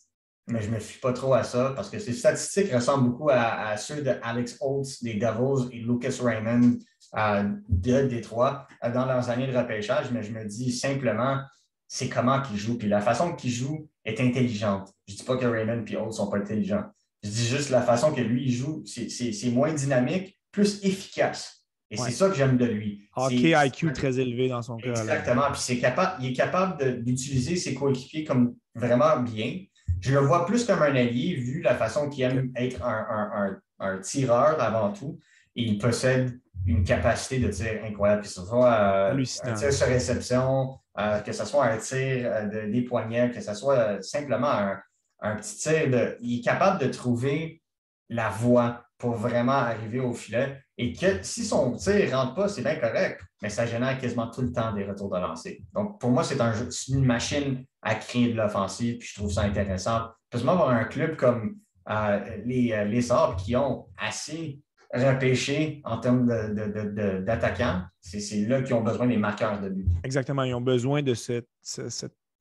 mais je ne me fie pas trop à ça parce que ces statistiques ressemblent beaucoup à, ceux de Alex Holtz des Devils et Lucas Raymond euh, de Détroit euh, dans leurs années de repêchage, mais je me dis simplement, c'est comment qu'ils jouent. Puis la façon qu'ils jouent est intelligente. Je ne dis pas que Raymond et Holtz ne sont pas intelligents. Je dis juste la façon que lui joue, c'est moins dynamique, plus efficace. Et c'est ça que j'aime de lui. Hockey IQ très élevé dans son cas. Exactement. Puis c'est capable, il est capable d'utiliser ses coéquipiers comme vraiment bien. Je le vois plus comme un allié, vu la façon qu'il aime être un, tireur avant tout. Et il possède une capacité de tir incroyable. Que ce soit euh, un tir sur réception, euh, que ce soit un tir euh, de, des poignets, que ce soit simplement un, petit tir. De, il est capable de trouver la voie pour vraiment arriver au filet. Et que si son tir ne rentre pas, c'est bien correct, mais ça génère quasiment tout le temps des retours de lancer. Donc, pour moi, c'est un, une machine à créer de l'offensive, puis je trouve ça intéressant. Peut-être avoir un club comme euh, les, euh, les qui ont assez repêché en termes d'attaquants, c'est là qu'ils ont besoin des marqueurs de but. Exactement, ils ont besoin de cet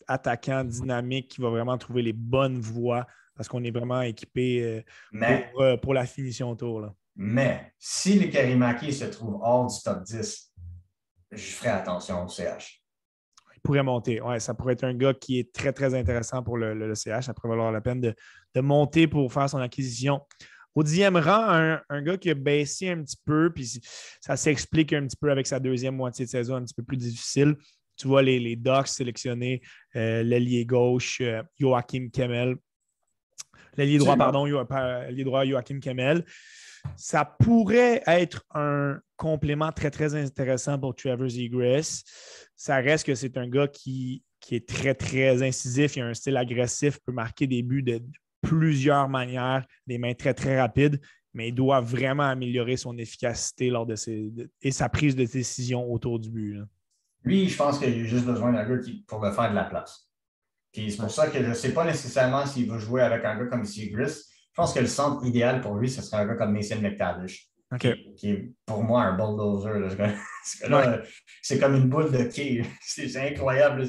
attaquant dynamique qui va vraiment trouver les bonnes voies parce qu'on est vraiment équipé euh, pour, euh, pour, la finition autour. Là. Mais si le Karimaki se trouve hors du top 10, je ferai attention au CH. Il pourrait monter. Ouais, ça pourrait être un gars qui est très, très intéressant pour le, CH. Ça pourrait valoir la peine de, monter pour faire son acquisition. Au dixième rang, un, gars qui a baissé un petit peu, puis ça s'explique un petit peu avec sa deuxième moitié de saison un petit peu plus difficile. Tu vois les, les Ducks sélectionner euh, l'allié gauche Joachim Kemmel l'allié droit, pardon, l'allié droit Joachim Kemel. Ça pourrait être un complément très, très intéressant pour Trevor Zegras. Ça reste que c'est un gars qui, qui est très, très incisif. Il a un style agressif, peut marquer des buts de plusieurs manières, des mains très, très rapides, mais il doit vraiment améliorer son efficacité lors de ses, et sa prise de décision autour du but. Lui, je pense qu'il a juste besoin d'un gars pour le faire de la place c'est pour ça que je ne sais pas nécessairement s'il va jouer avec un gars comme Seagrass. Je pense que le centre idéal pour lui, ce serait un gars comme Mason McTavish. Qui, est pour moi un bulldozer. C'est comme une boule de quai. C'est incroyable.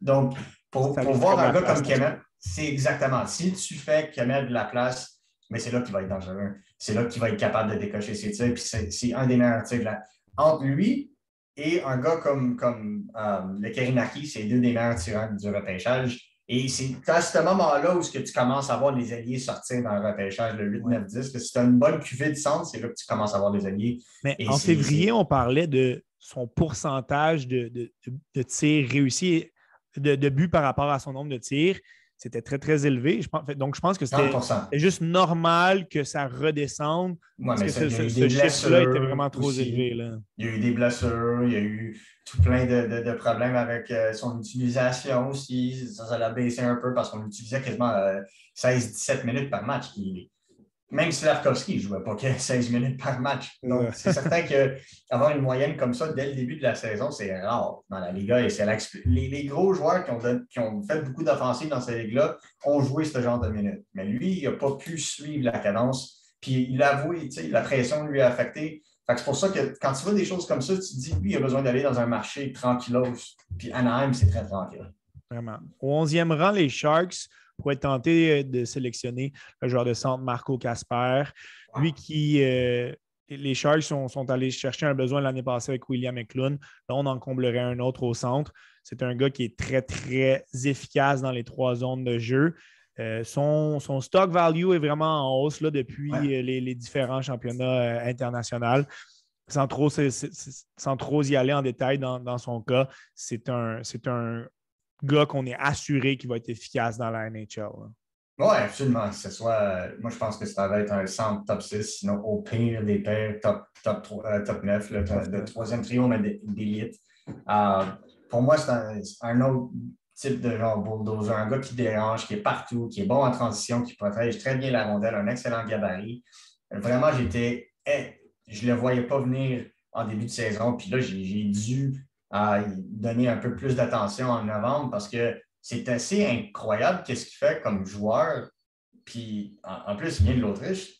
Donc, pour, voir un gars comme Kemel, c'est exactement. Si tu fais Kemel de la place, mais c'est là qu'il va être dangereux. C'est là qu'il va être capable de décocher ses tirs. Puis c'est un des meilleurs tirs. Entre lui et un gars comme, comme euh, le Kerimaki, c'est deux des meilleurs tireurs du repêchage. Et c'est à ce moment-là où que tu commences à voir les alliés sortir dans le repêchage, le 8, 9, 10. Si tu as une bonne cuvée de centre, c'est là que tu commences à voir les alliés. Mais en février, on parlait de son pourcentage de, de, de tirs réussis, de, de buts par rapport à son nombre de tirs c'était très, très élevé. donc, je pense que c'était juste normal que ça redescende. parce que ce, chiffre-là était vraiment trop élevé. Là. Il y a eu des blessures, il y a eu tout plein de, problèmes avec euh, son utilisation aussi. Ça, l'a baissé un peu parce qu'on l'utilisait quasiment 16-17 euh, minutes par match. Même Slavkovski ne jouait pas 16 minutes par match. Donc, c'est certain qu'avoir une moyenne comme ça dès le début de la saison, c'est rare dans la Liga. Et c'est les, les, gros joueurs qui ont, qui ont fait beaucoup d'offensives dans cette ligue-là ont joué ce genre de minutes. Mais lui, il n'a pas pu suivre la cadence. Puis il a avoué, la pression lui a affecté. c'est pour ça que quand tu vois des choses comme ça, tu te dis, lui, il a besoin d'aller dans un marché tranquillos. Puis Anaheim, c'est très tranquille. Vraiment. Au 11e rang, les Sharks pourrait tenter euh, de sélectionner le joueur de centre Marco Casper. Lui qui. Euh, les Sharks sont, allés chercher un besoin l'année passée avec William McClune. Là, on en comblerait un autre au centre. C'est un gars qui est très, très efficace dans les trois zones de jeu. Euh, son, stock value est vraiment en hausse là, depuis les, différents championnats internationaux. Sans trop, sans trop y aller en détail dans, son cas, c'est un, un gars qu'on est assuré qu'il va être efficace dans la NHL. Oui, absolument. ce soit, moi, je pense que ça va être un centre top 6, sinon au pire des pairs top, top, 3, top 9, le, troisième trio, mais d'élite. Euh, pour moi, c'est un, autre type de genre bulldozer, un gars qui dérange, qui est partout, qui est bon en transition, qui protège très bien la rondelle, un excellent gabarit. Vraiment, j'étais. je ne le voyais pas venir en début de saison, puis là, j'ai dû à donner un peu plus d'attention en novembre parce que c'est assez incroyable qu'est-ce qu'il fait comme joueur. Puis en, plus, il vient de l'Autriche,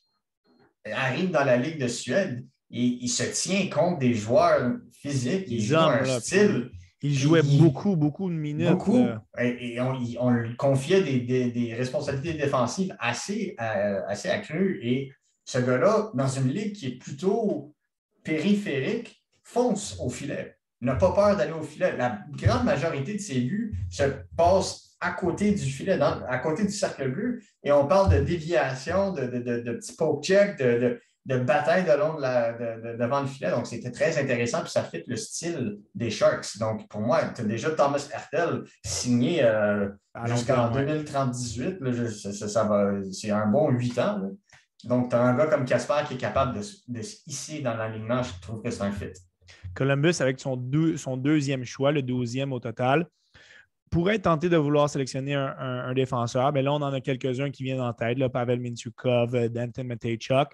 arrive dans la Ligue de Suède et il se tient compte des joueurs physiques. Il joue un style. Il jouait beaucoup, beaucoup de minutes. Beaucoup. Et, on, lui confiait des, responsabilités défensives assez, euh, assez accrues. Et ce gars-là, dans une ligue qui est plutôt périphérique, fonce au filet n'a pas peur d'aller au filet. La grande majorité de ses buts se passent à côté du filet, à côté du cercle bleu, et on parle de déviation, de, de, de, petits poke check, de, de bataille de long de devant le filet. Donc, c'était très intéressant. Puis ça fit le style des Sharks. Donc, pour moi, tu as déjà Thomas Hertel signé euh, jusqu'en 2038. c'est un bon huit ans. Donc, tu as un gars comme Casper qui est capable de, de se hisser dans l'alignement. Je trouve que c'est un fit. Columbus, avec son, deuxième choix, le douzième au total, pourrait tenter de vouloir sélectionner un, défenseur. Mais là, on en a quelques-uns qui viennent en tête, là, Pavel Mintukov, euh, Danton Matejchuk.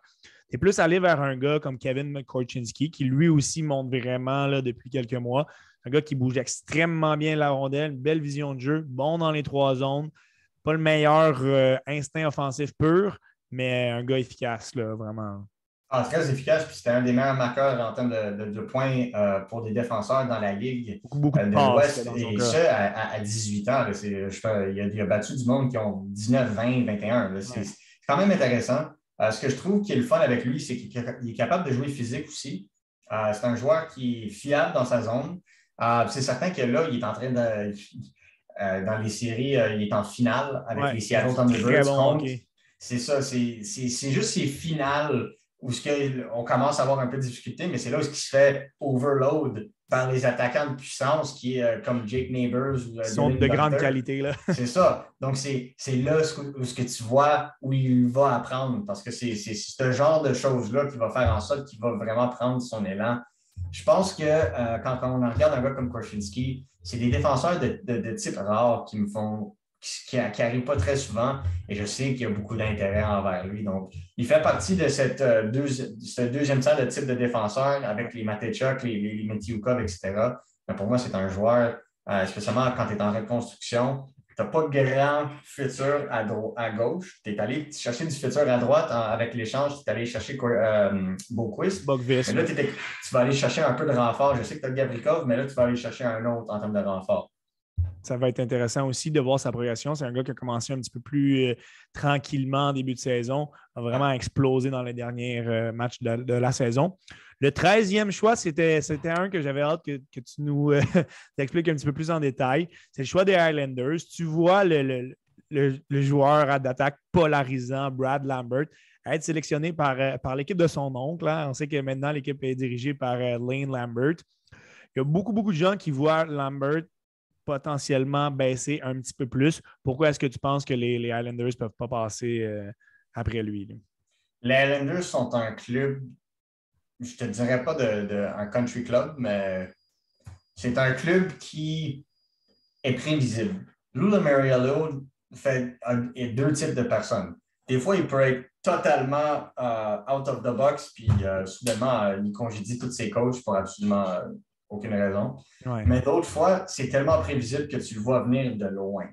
Tu es plus allé vers un gars comme Kevin Korchinski, qui lui aussi monte vraiment là, depuis quelques mois. Un gars qui bouge extrêmement bien la rondelle, une belle vision de jeu, bon dans les trois zones. Pas le meilleur euh, instinct offensif pur, mais un gars efficace, là, vraiment. Ah, très efficace, puis c'était un des meilleurs marqueurs en termes de, points euh, pour des défenseurs dans la Ligue beaucoup, euh, de, l'Ouest. Et ça, à, 18 ans. il, a, battu du monde qui ont 19, 20, 21. C'est quand même intéressant. Euh, ce que je trouve qui est le fun avec lui, c'est qu'il est capable de jouer physique aussi. c'est un joueur qui est fiable dans sa zone. c'est certain que là, il est en train de. dans les séries, il est en finale avec les Seattle Thunderbirds. C'est ça, c'est juste ses finales où on commence à avoir un peu de difficulté, mais c'est là où ce qui se fait overload par les attaquants de puissance qui est euh, comme Jake Neighbors. Ou, euh, sont de grande qualité. là. c'est ça. Donc, c'est là où, ce que tu vois où il va apprendre parce que c'est ce genre de choses-là qui va faire en sorte qu'il va vraiment prendre son élan. Je pense que euh, quand, on regarde un gars comme Korchinski, c'est des défenseurs de, de type rare qui me font qui n'arrive pas très souvent et je sais qu'il y a beaucoup d'intérêt envers lui. Donc, il fait partie de cette euh, ce deuxième tiers de type de défenseur avec les Matechuk, les, les, etc. Mais pour moi, c'est un joueur, euh, spécialement quand tu es en reconstruction, tu n'as pas de grand futur à, à gauche. Tu es allé chercher du futur à droite avec l'échange, tu es allé chercher euh, Boquist. Mais là, tu vas aller chercher un peu de renfort. Je sais que tu as Gavrikov, mais là, tu vas aller chercher un autre en termes de renfort ça va être intéressant aussi de voir sa progression. C'est un gars qui a commencé un petit peu plus euh, tranquillement en début de saison, a vraiment explosé dans les derniers euh, matchs de, la saison. Le 13e choix, c'était un que j'avais hâte que, tu nous euh, expliques un petit peu plus en détail. C'est le choix des Highlanders. Tu vois le, joueur d'attaque polarisant, Brad Lambert, être sélectionné par, par l'équipe de son oncle. Hein. On sait que maintenant, l'équipe est dirigée par Lane Lambert. Il y a beaucoup, beaucoup de gens qui voient Lambert potentiellement baisser un petit peu plus. Pourquoi est-ce que tu penses que les, les Highlanders ne peuvent pas passer euh, après lui? Les Highlanders sont un club, je te dirais pas de, un country club, mais c'est un club qui est prévisible. Lou Mariello fait deux types de personnes. Des fois, il peut être totalement euh, out of the box, puis euh, soudainement, il congédie tous ses coachs pour absolument aucune raison. Mais d'autres fois, c'est tellement prévisible que tu le vois venir de loin.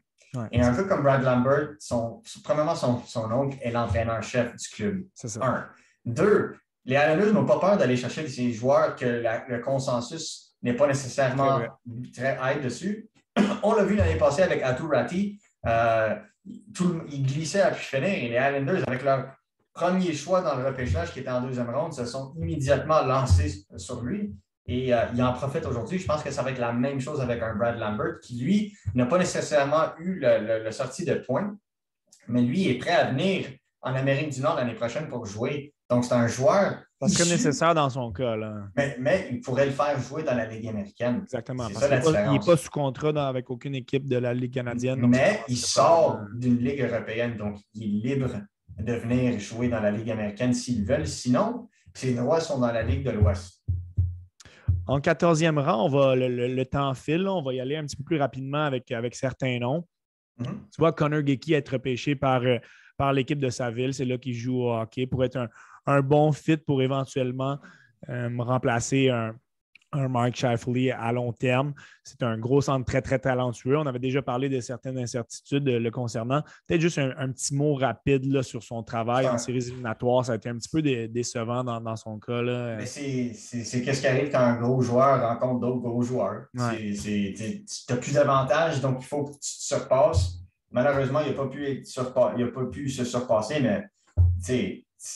Et un peu comme Brad Lambert, son, premièrement, son, son oncle est l'entraîneur-chef du club. C'est ça. Un. Deux, les Islanders n'ont pas peur d'aller chercher des joueurs que le consensus n'est pas nécessairement très high dessus. On l'a vu l'année passée avec Atu Ratti. Euh, il glissait à pu finir et les Islanders, avec leur premier choix dans le repêchage qui était en deuxième ronde, se sont immédiatement lancés sur lui. Et euh, il en profite aujourd'hui. Je pense que ça va être la même chose avec un Brad Lambert qui, lui, n'a pas nécessairement eu le, sortie de points, mais lui est prêt à venir en Amérique du Nord l'année prochaine pour jouer. Donc, c'est un joueur. Ça serait nécessaire dans son cas. Là. Mais, il pourrait le faire jouer dans la Ligue américaine. Exactement. il n'est pas, sous contrat avec aucune équipe de la Ligue canadienne. mais il sort d'une Ligue européenne, donc il est libre de venir jouer dans la Ligue américaine s'ils veulent. Sinon, ses droits sont dans la Ligue de l'Ouest. En 14e rang, on va, le, temps file, on va y aller un petit peu plus rapidement avec, avec certains noms. Mm-hmm. Tu vois Connor Geeky être repêché par, euh, par l'équipe de sa ville, c'est là qu'il joue au hockey pour être un, bon fit pour éventuellement euh, remplacer un, un Mark Shifley à long terme. C'est un gros centre très, très talentueux. On avait déjà parlé de certaines incertitudes le concernant. Peut-être juste un, petit mot rapide là, sur son travail en séries éliminatoires. Ça a été un petit peu décevant dans, son cas. C'est qu'est-ce qui arrive quand un gros joueur rencontre d'autres gros joueurs. Tu n'as plus d'avantages, donc il faut que tu te surpasses. Malheureusement, il n'a pas, pu pas pu se surpasser, mais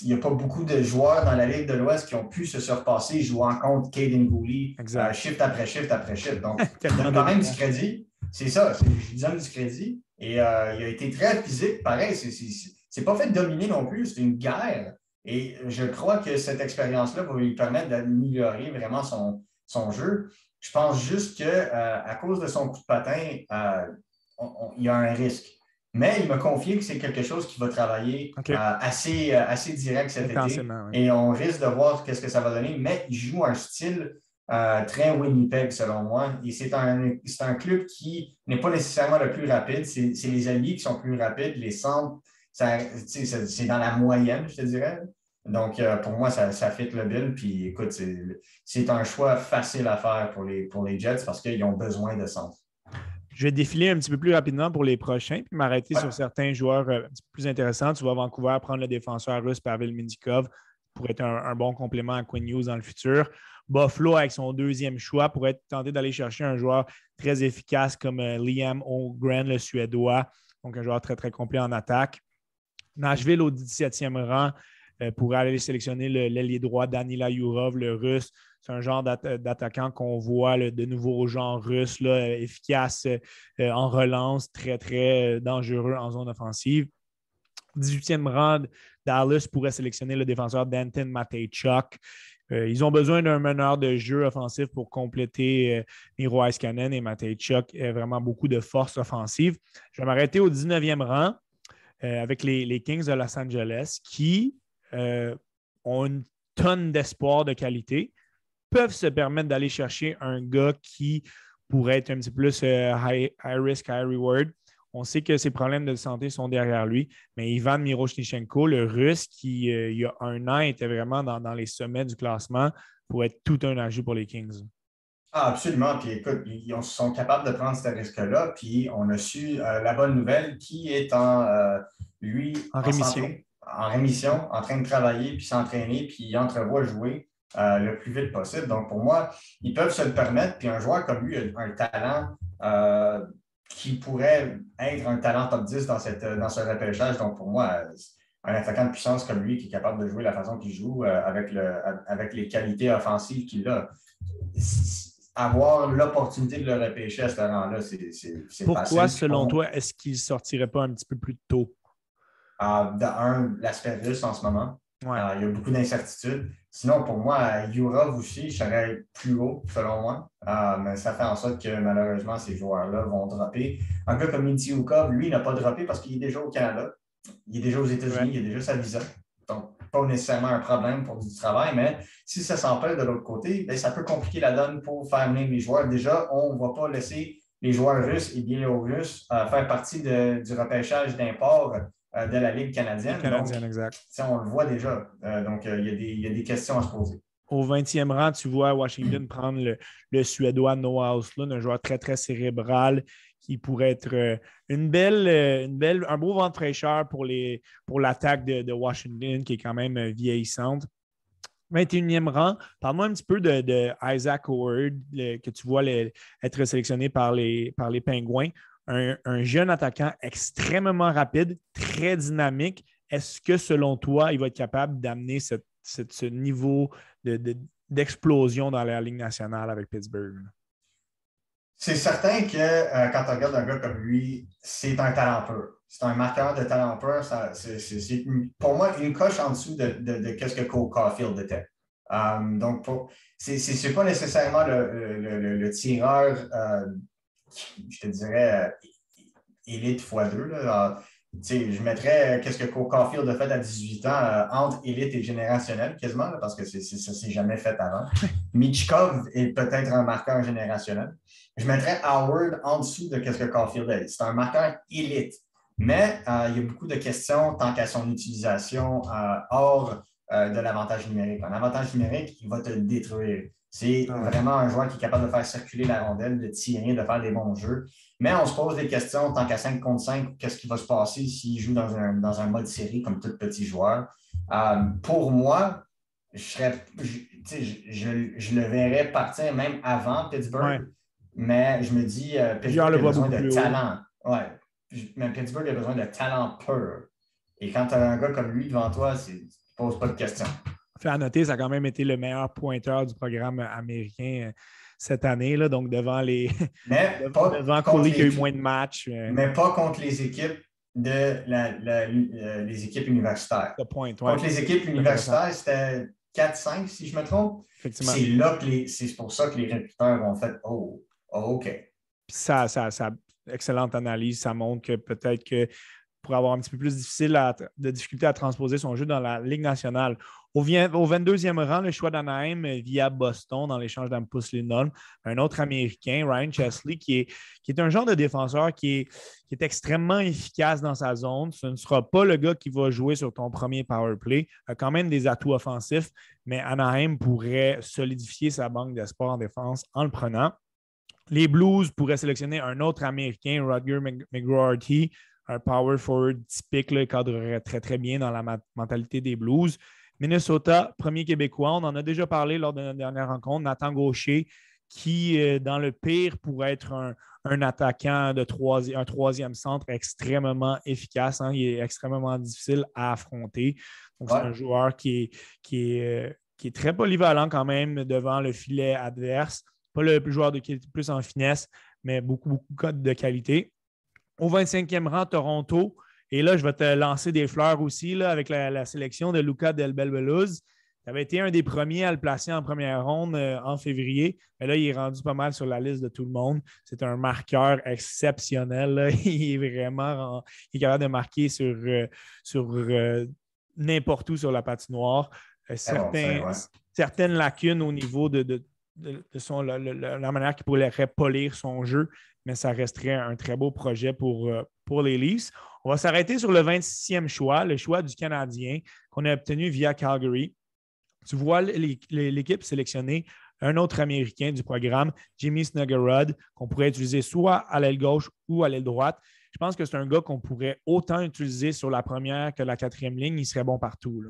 il n'y a pas beaucoup de joueurs dans la Ligue de l'Ouest qui ont pu se surpasser jouant contre Caden Gooley, euh, shift après shift après shift. Donc, il donne quand même du crédit. C'est ça, je lui donne du crédit. Et euh, il a été très physique. Pareil, c'est pas fait de dominer non plus. C'est une guerre. Et je crois que cette expérience-là va lui permettre d'améliorer vraiment son, son jeu. Je pense juste qu'à euh, à cause de son coup de patin, il y a un risque. Mais il m'a confié que c'est quelque chose qui va travailler euh, assez, assez direct cet été. Et on risque de voir qu'est-ce que ça va donner. Mais il joue un style très Winnipeg, selon moi. Et c'est un, un, club qui n'est pas nécessairement le plus rapide. C'est les alliés qui sont plus rapides. Les centres, c'est dans la moyenne, je te dirais. Donc, euh, pour moi, ça, ça fit le bill. Puis, écoute, c'est un choix facile à faire pour les, pour les Jets parce qu'ils ont besoin de centre. Je vais défiler un petit peu plus rapidement pour les prochains, puis m'arrêter sur certains joueurs euh, un petit peu plus intéressants. Tu vas à Vancouver prendre le défenseur russe Pavel Mindikov pour être un, bon complément à Quinn News dans le futur. Buffalo, avec son deuxième choix, pourrait tenter d'aller chercher un joueur très efficace comme euh, Liam O'Gren, le Suédois, donc un joueur très, très complet en attaque. Nashville au 17e rang, euh, pour aller sélectionner l'ailier droit Danila Yurov, le russe. C'est un genre d'attaquant qu'on voit de nouveau au genre russe, là, efficace euh, en relance, très, très euh, dangereux en zone offensive. 18e rang, Dallas pourrait sélectionner le défenseur Danton Matejchuk. ils ont besoin d'un meneur de jeu offensif pour compléter Miro Iskanen et Matejchuk. vraiment beaucoup de force offensive. Je vais m'arrêter au 19e rang avec les, les, Kings de Los Angeles qui euh, ont une tonne d'espoir de qualité, peuvent se permettre d'aller chercher un gars qui pourrait être un petit peu plus euh, high, risk, high reward. On sait que ses problèmes de santé sont derrière lui, mais Ivan Miroshnichenko, le russe qui, euh, il y a un an, était vraiment dans, les sommets du classement, pourrait être tout un ajout pour les Kings. Ah, absolument. Puis écoute, ils sont capables de prendre ce risque-là. Puis on a su la bonne nouvelle qui est en, lui, en rémission en rémission, en train de travailler, puis s'entraîner, puis il entrevoit jouer euh, le plus vite possible. Donc, pour moi, ils peuvent se le permettre. Puis un joueur comme lui a un talent euh, qui pourrait être un talent top 10 dans, cette, dans ce repêchage. Donc, pour moi, un attaquant de puissance comme lui qui est capable de jouer la façon qu'il joue euh, avec, le, avec les qualités offensives qu'il a, avoir l'opportunité de le repêcher à ce talent-là, c'est Pourquoi, selon toi, est-ce qu'il ne sortirait pas un petit peu plus tôt? Euh, de un, l'aspect russe en ce moment. Euh, il y a beaucoup d'incertitudes. Sinon, pour moi, Yurov aussi, je serais plus haut, selon moi. Euh, mais ça fait en sorte que malheureusement, ces joueurs-là vont dropper. Un gars comme Mitiukov, lui, n'a pas droppé parce qu'il est déjà au Canada. Il est déjà aux États-Unis, il a déjà sa visa. Donc, pas nécessairement un problème pour du travail, mais si ça s'empêche de l'autre côté, ben, ça peut compliquer la donne pour faire venir les joueurs. Déjà, on ne va pas laisser les joueurs russes et biélorusses faire partie du repêchage d'import euh, de la Ligue canadienne. Canadienne, exact. On le voit déjà. Euh, donc, euh, il y, a des questions à se poser. Au 20e rang, tu vois Washington prendre le, Suédois Noah Oslund, un joueur très, très cérébral qui pourrait être une belle, une belle, un beau vent de fraîcheur pour, pour l'attaque de, Washington, qui est quand même vieillissante. 21e rang, parle-moi un petit peu de, Isaac Howard, que tu vois être sélectionné par les, par les Pingouins un, jeune attaquant extrêmement rapide, très dynamique. Est-ce que, selon toi, il va être capable d'amener ce niveau d'explosion dans la Ligue nationale avec Pittsburgh? C'est certain que euh, quand on regarde un gars comme lui, c'est un talent pur. C'est un marqueur de talent pur. C'est pour moi une coche en dessous de, ce que Cole Caulfield était. Euh, donc, ce n'est pas nécessairement le, tireur euh, je te dirais, euh, élite x2. je mettrais euh, qu'est-ce que Caulfield a fait à 18 ans euh, entre élite et générationnel, quasiment, parce que ça ne s'est jamais fait avant. Michkov est peut-être un marqueur générationnel. Je mettrais Howard en dessous de qu'est-ce que Caulfield est. C'est un marqueur élite. Mais il y a beaucoup de questions tant qu'à son utilisation hors de l'avantage numérique. Un avantage numérique, il va te détruire. C'est vraiment un joueur qui est capable de faire circuler la rondelle, de tirer, de faire des bons jeux. Mais on se pose des questions tant qu'à 5 contre 5, qu'est-ce qui va se passer s'il joue dans un, dans un mode série comme tout petit joueur? Euh, pour moi, je, serais, je, le verrais partir même avant Pittsburgh, mais je me dis, euh, Pittsburgh a besoin de talent. Ouais. Mais Pittsburgh a besoin de talent pur. Et quand tu as un gars comme lui devant toi, tu ne poses pas de questions fait à noter, ça a quand même été le meilleur pointeur du programme américain euh, cette année. Là, donc, devant les. Mais devant qui a eu moins de matchs. Euh. Mais pas contre les équipes de euh, les équipes universitaires. point, Donc, les équipes universitaires, c'était 4-5, si je me trompe. C'est là que les, c'est pour ça que les recruteurs ont fait Oh, oh OK. ça, ça, ça, excellente analyse. Ça montre que peut-être que pour avoir un petit peu plus difficile de difficulté à transposer son jeu dans la Ligue nationale. Au, 22e rang, le choix d'Anaheim via Boston dans l'échange d'Ampus Lindholm. Un autre Américain, Ryan Chesley, qui est, un genre de défenseur qui est, extrêmement efficace dans sa zone. Ce ne sera pas le gars qui va jouer sur ton premier power play. A quand même des atouts offensifs, mais Anaheim pourrait solidifier sa banque d'espoir en défense en le prenant. Les Blues pourraient sélectionner un autre Américain, Rodger McGroarty, un power forward typique, là, cadrerait très, très bien dans la mentalité des Blues. Minnesota, premier Québécois, on en a déjà parlé lors de notre dernière rencontre, Nathan Gaucher, qui, euh, dans le pire, pourrait être un, attaquant de troisième, un troisième centre extrêmement efficace. Hein. il est extrêmement difficile à affronter. Donc, c'est un joueur qui est, qui, est, euh, qui est très polyvalent quand même devant le filet adverse. Pas le joueur de, qui est plus en finesse, mais beaucoup, beaucoup de qualité au 25e rang, Toronto. Et là, je vais te lancer des fleurs aussi là, avec la, sélection de Luca Del Belbeluz. Tu avais été un des premiers à le placer en première ronde euh, en février. Mais là, il est rendu pas mal sur la liste de tout le monde. C'est un marqueur exceptionnel. Il est vraiment il est capable de marquer sur, euh, sur euh, n'importe où sur la patinoire. Ah certaines lacunes au niveau de, son, la, manière qu'il pourrait polir son jeu mais ça resterait un très beau projet pour, pour les Leafs. On va s'arrêter sur le 26e choix, le choix du Canadien qu'on a obtenu via Calgary. Tu vois l'équipe sélectionner un autre Américain du programme, Jimmy Snuggerud, qu'on pourrait utiliser soit à l'aile gauche ou à l'aile droite. Je pense que c'est un gars qu'on pourrait autant utiliser sur la première que la quatrième ligne. Il serait bon partout.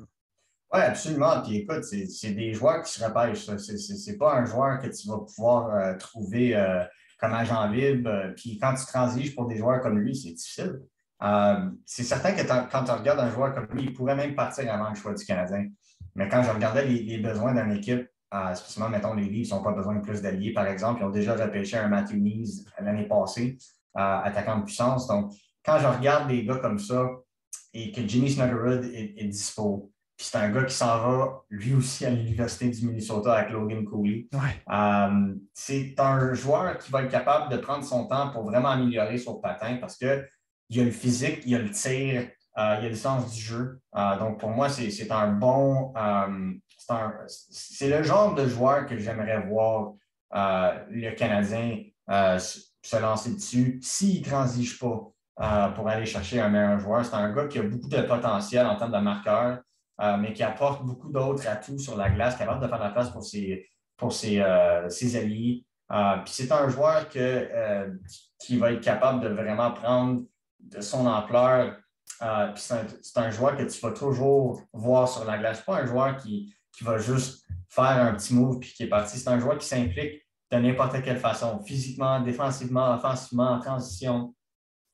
Oui, absolument. Puis écoute, c'est des joueurs qui se repêchent. Ce n'est pas un joueur que tu vas pouvoir euh, trouver euh, comme agent libre. Euh, puis quand tu transiges pour des joueurs comme lui, c'est difficile. Euh, c'est certain que quand tu regardes un joueur comme lui, il pourrait même partir avant le choix du Canadien. Mais quand je regardais les, besoins d'une équipe, euh, spécialement, mettons, les Leafs n'ont pas besoin de plus d'alliés, par exemple. Ils ont déjà repêché un Matthew Nees l'année passée, attaquant de puissance. Donc, quand je regarde des gars comme ça et que Jimmy Snuggerud est, est dispo, puis c'est un gars qui s'en va, lui aussi, à l'Université du Minnesota avec Logan Cooley. Euh, c'est un joueur qui va être capable de prendre son temps pour vraiment améliorer son patin parce qu'il a le physique, il a le tir, euh, il a le sens du jeu. Euh, donc, pour moi, c'est un bon. c'est le genre de joueur que j'aimerais voir le Canadien se lancer dessus s'il ne transige pas pour aller chercher un meilleur joueur. C'est un gars qui a beaucoup de potentiel en termes de marqueur. Euh, mais qui apporte beaucoup d'autres atouts sur la glace, capable de faire la place pour ses, pour ses, euh, alliés. Euh, puis c'est un joueur que, qui va être capable de vraiment prendre de son ampleur. puis c'est un, joueur que tu vas toujours voir sur la glace. pas un joueur qui, qui va juste faire un petit move puis qui est parti. C'est un joueur qui s'implique de n'importe quelle façon, physiquement, défensivement, offensivement, en transition.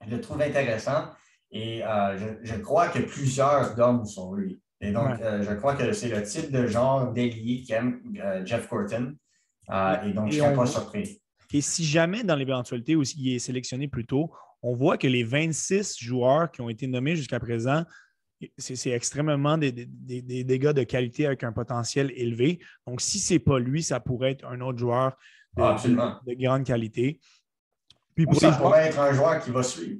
Je le trouve intéressant et je, je, crois que plusieurs dorment sur lui. Et donc, euh, je crois que c'est le type de genre d'ailier qu'aime euh, Jeff Corton. Euh, et donc, je ne suis pas surpris. Et si jamais, dans l'éventualité où il est sélectionné plus tôt, on voit que les 26 joueurs qui ont été nommés jusqu'à présent, c'est extrêmement des, des, gars de qualité avec un potentiel élevé. Donc, si ce n'est pas lui, ça pourrait être un autre joueur de, ah, grande qualité. Puis ça pourrait être un joueur qui va suivre.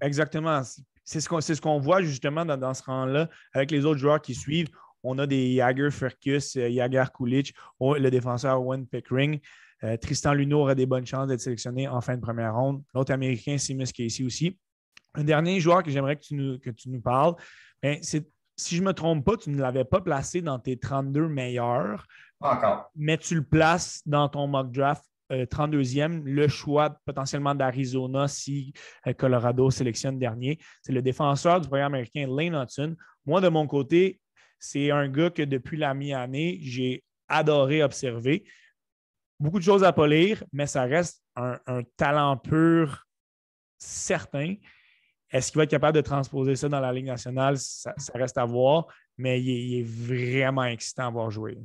Exactement. C'est ce qu'on voit justement dans, ce rang-là avec les autres joueurs qui suivent. On a des Jagger Ferkus, Jagger euh, Kulich, le défenseur Owen Pickering. Euh, Tristan Luneau aurait des bonnes chances d'être sélectionné en fin de première ronde. L'autre Américain, Seamus Casey aussi. Un dernier joueur que j'aimerais que, tu nous, que tu nous parles, ben, c'est si je ne me trompe pas, tu ne l'avais pas placé dans tes 32 meilleurs. Encore. Mais tu le places dans ton mock draft 32e, euh, le choix potentiellement d'Arizona si euh, Colorado sélectionne dernier. C'est le défenseur du programme américain, Lane Hudson. Moi, de mon côté, c'est un gars que depuis la mi-année, j'ai adoré observer. Beaucoup de choses à polir, mais ça reste un, talent pur certain. Est-ce qu'il va être capable de transposer ça dans la Ligue nationale? Ça, reste à voir, mais il est, vraiment excitant à voir jouer.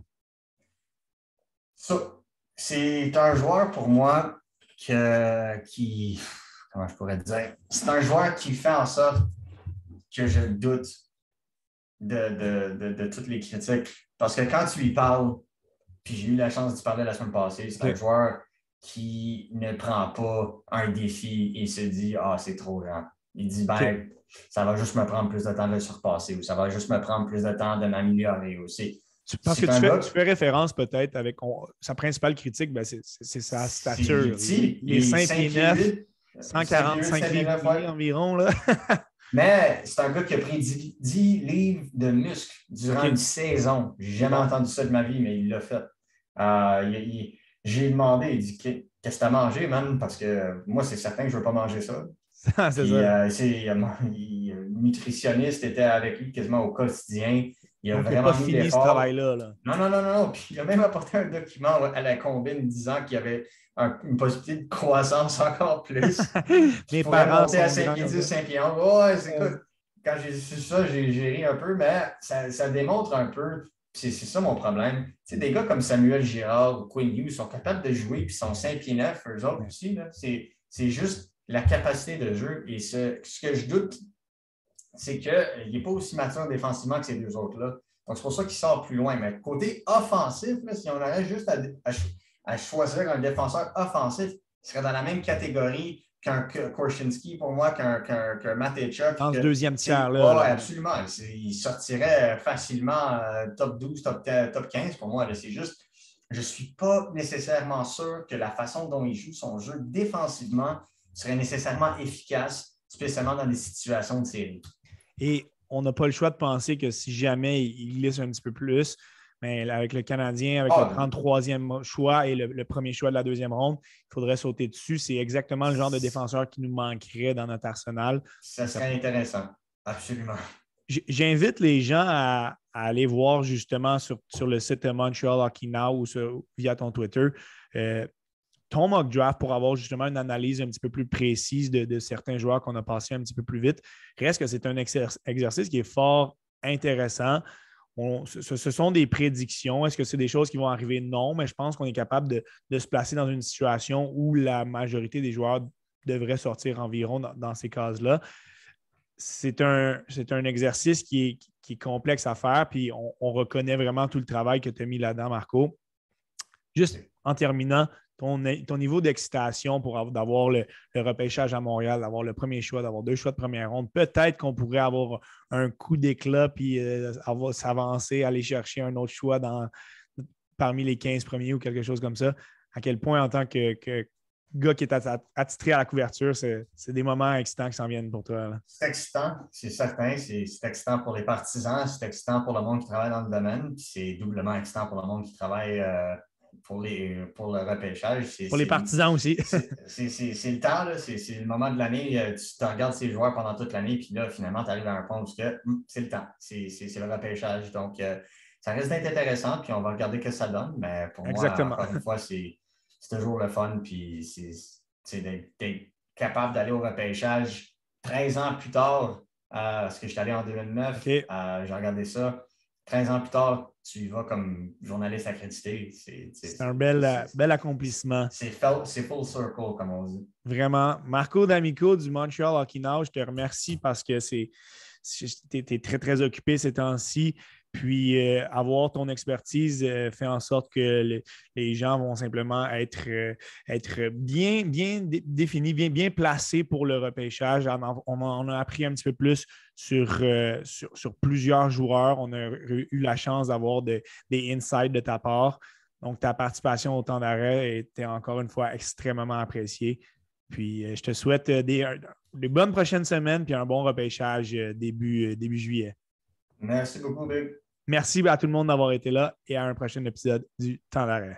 C'est un joueur pour moi qui, comment je pourrais dire, c'est un joueur qui fait en sorte que je doute de, toutes les critiques. Parce que quand tu lui parles, puis j'ai eu la chance d'y parler la semaine passée, c'est un joueur qui ne prend pas un défi et se dit Ah, c'est trop grand. Il dit ben, ça va juste me prendre plus de temps de le surpasser ou ça va juste me prendre plus de temps de m'améliorer aussi. Parce que tu fais, référence peut-être avec sa principale critique, ben c'est sa stature. il est 5 pieds 9, 145 livres environ. Là. Mais c'est un gars qui a pris 10, livres de muscles durant une saison. J'ai jamais entendu ça de ma vie, mais il l'a fait. Euh, j'ai demandé, il dit Qu'est-ce que tu as mangé, man? Parce que moi, c'est certain que je ne veux pas manger ça. c'est ça. Euh, nutritionniste était avec lui quasiment au quotidien. Il a vraiment pas fini ce travail-là. Non, non, non, non, Puis il a même apporté un document à la combine disant qu'il y avait une possibilité de croissance encore plus. Les parents monter à 5 pieds 10, 5 pieds 11. Ouais, c'est Quand j'ai su ça, j'ai ri un peu, mais ça, ça démontre un peu c'est ça mon problème. Tu des gars comme Samuel Girard ou Quinn Hughes sont capables de jouer, puis sont 5 pieds 9, eux autres aussi. C'est juste la capacité de jeu. Et ce, ce que je doute, c'est qu'il n'est pas aussi mature défensivement que ces deux autres-là. Donc, c'est pour ça qu'il sort plus loin. Mais côté offensif, si on aurait juste à, choisir un défenseur offensif, il serait dans la même catégorie qu'un Korshinsky pour moi, qu'un qu Matechuk. Dans le deuxième tiers, là. Oui, absolument. Il sortirait facilement euh, top 12, top, top 15 pour moi. C'est juste, je ne suis pas nécessairement sûr que la façon dont il joue son jeu défensivement serait nécessairement efficace, spécialement dans des situations de série. Et on n'a pas le choix de penser que si jamais il glisse un petit peu plus, mais avec le Canadien, avec le 33e ah, choix et le, premier choix de la deuxième ronde, il faudrait sauter dessus. C'est exactement le genre de défenseur qui nous manquerait dans notre arsenal. Ça serait intéressant, absolument. J'invite les gens à, aller voir justement sur, sur le site de Montreal Hockey Now ou via ton Twitter. Euh, ton mock draft pour avoir justement une analyse un petit peu plus précise de, certains joueurs qu'on a passé un petit peu plus vite. Reste que c'est un exercice qui est fort intéressant. ce, sont des prédictions. Est-ce que c'est des choses qui vont arriver? Non, mais je pense qu'on est capable de, se placer dans une situation où la majorité des joueurs devraient sortir environ dans, ces cases-là. C'est un, exercice qui est, complexe à faire, puis on reconnaît vraiment tout le travail que tu as mis là-dedans, Marco. Juste en terminant, ton, niveau d'excitation pour avoir le, repêchage à Montréal, d'avoir le premier choix, d'avoir deux choix de première ronde. Peut-être qu'on pourrait avoir un coup d'éclat puis euh, s'avancer, aller chercher un autre choix dans, parmi les 15 premiers ou quelque chose comme ça. À quel point, en tant que, gars qui est attitré à la couverture, c'est des moments excitants qui s'en viennent pour toi. C'est excitant, c'est certain. C'est excitant pour les partisans, c'est excitant pour le monde qui travaille dans le domaine, c'est doublement excitant pour le monde qui travaille. Euh, pour, les, pour le repêchage. Pour les partisans aussi. c'est le temps, c'est le moment de l'année. Euh, tu regardes ces joueurs pendant toute l'année, puis là, finalement, tu arrives à un point où hum, c'est le temps. C'est le repêchage. Donc, euh, ça reste d'être intéressant, puis on va regarder ce que ça donne. Mais pour moi, encore une fois, c'est toujours le fun, puis c'est d'être capable d'aller au repêchage 13 ans plus tard, euh, parce que je suis allé en 2009, j'ai regardé ça. 13 ans plus tard, tu y vas comme journaliste accrédité. C'est un bel, bel accomplissement. C'est full circle, comme on dit. Vraiment. Marco D'Amico du Montreal Hockey Now, je te remercie parce que tu es, très, très occupé ces temps-ci. Puis euh, avoir ton expertise euh, fait en sorte que les gens vont simplement être, euh, être bien, bien définis, bien, bien placés pour le repêchage. On, a appris un petit peu plus sur, sur, plusieurs joueurs. On a eu la chance d'avoir des insights de ta part. Donc, ta participation au temps d'arrêt était encore une fois extrêmement appréciée. Puis, je te souhaite des, des bonnes prochaines semaines puis un bon repêchage début, début juillet. Merci beaucoup. Merci à tout le monde d'avoir été là et à un prochain épisode du Temps d'arrêt.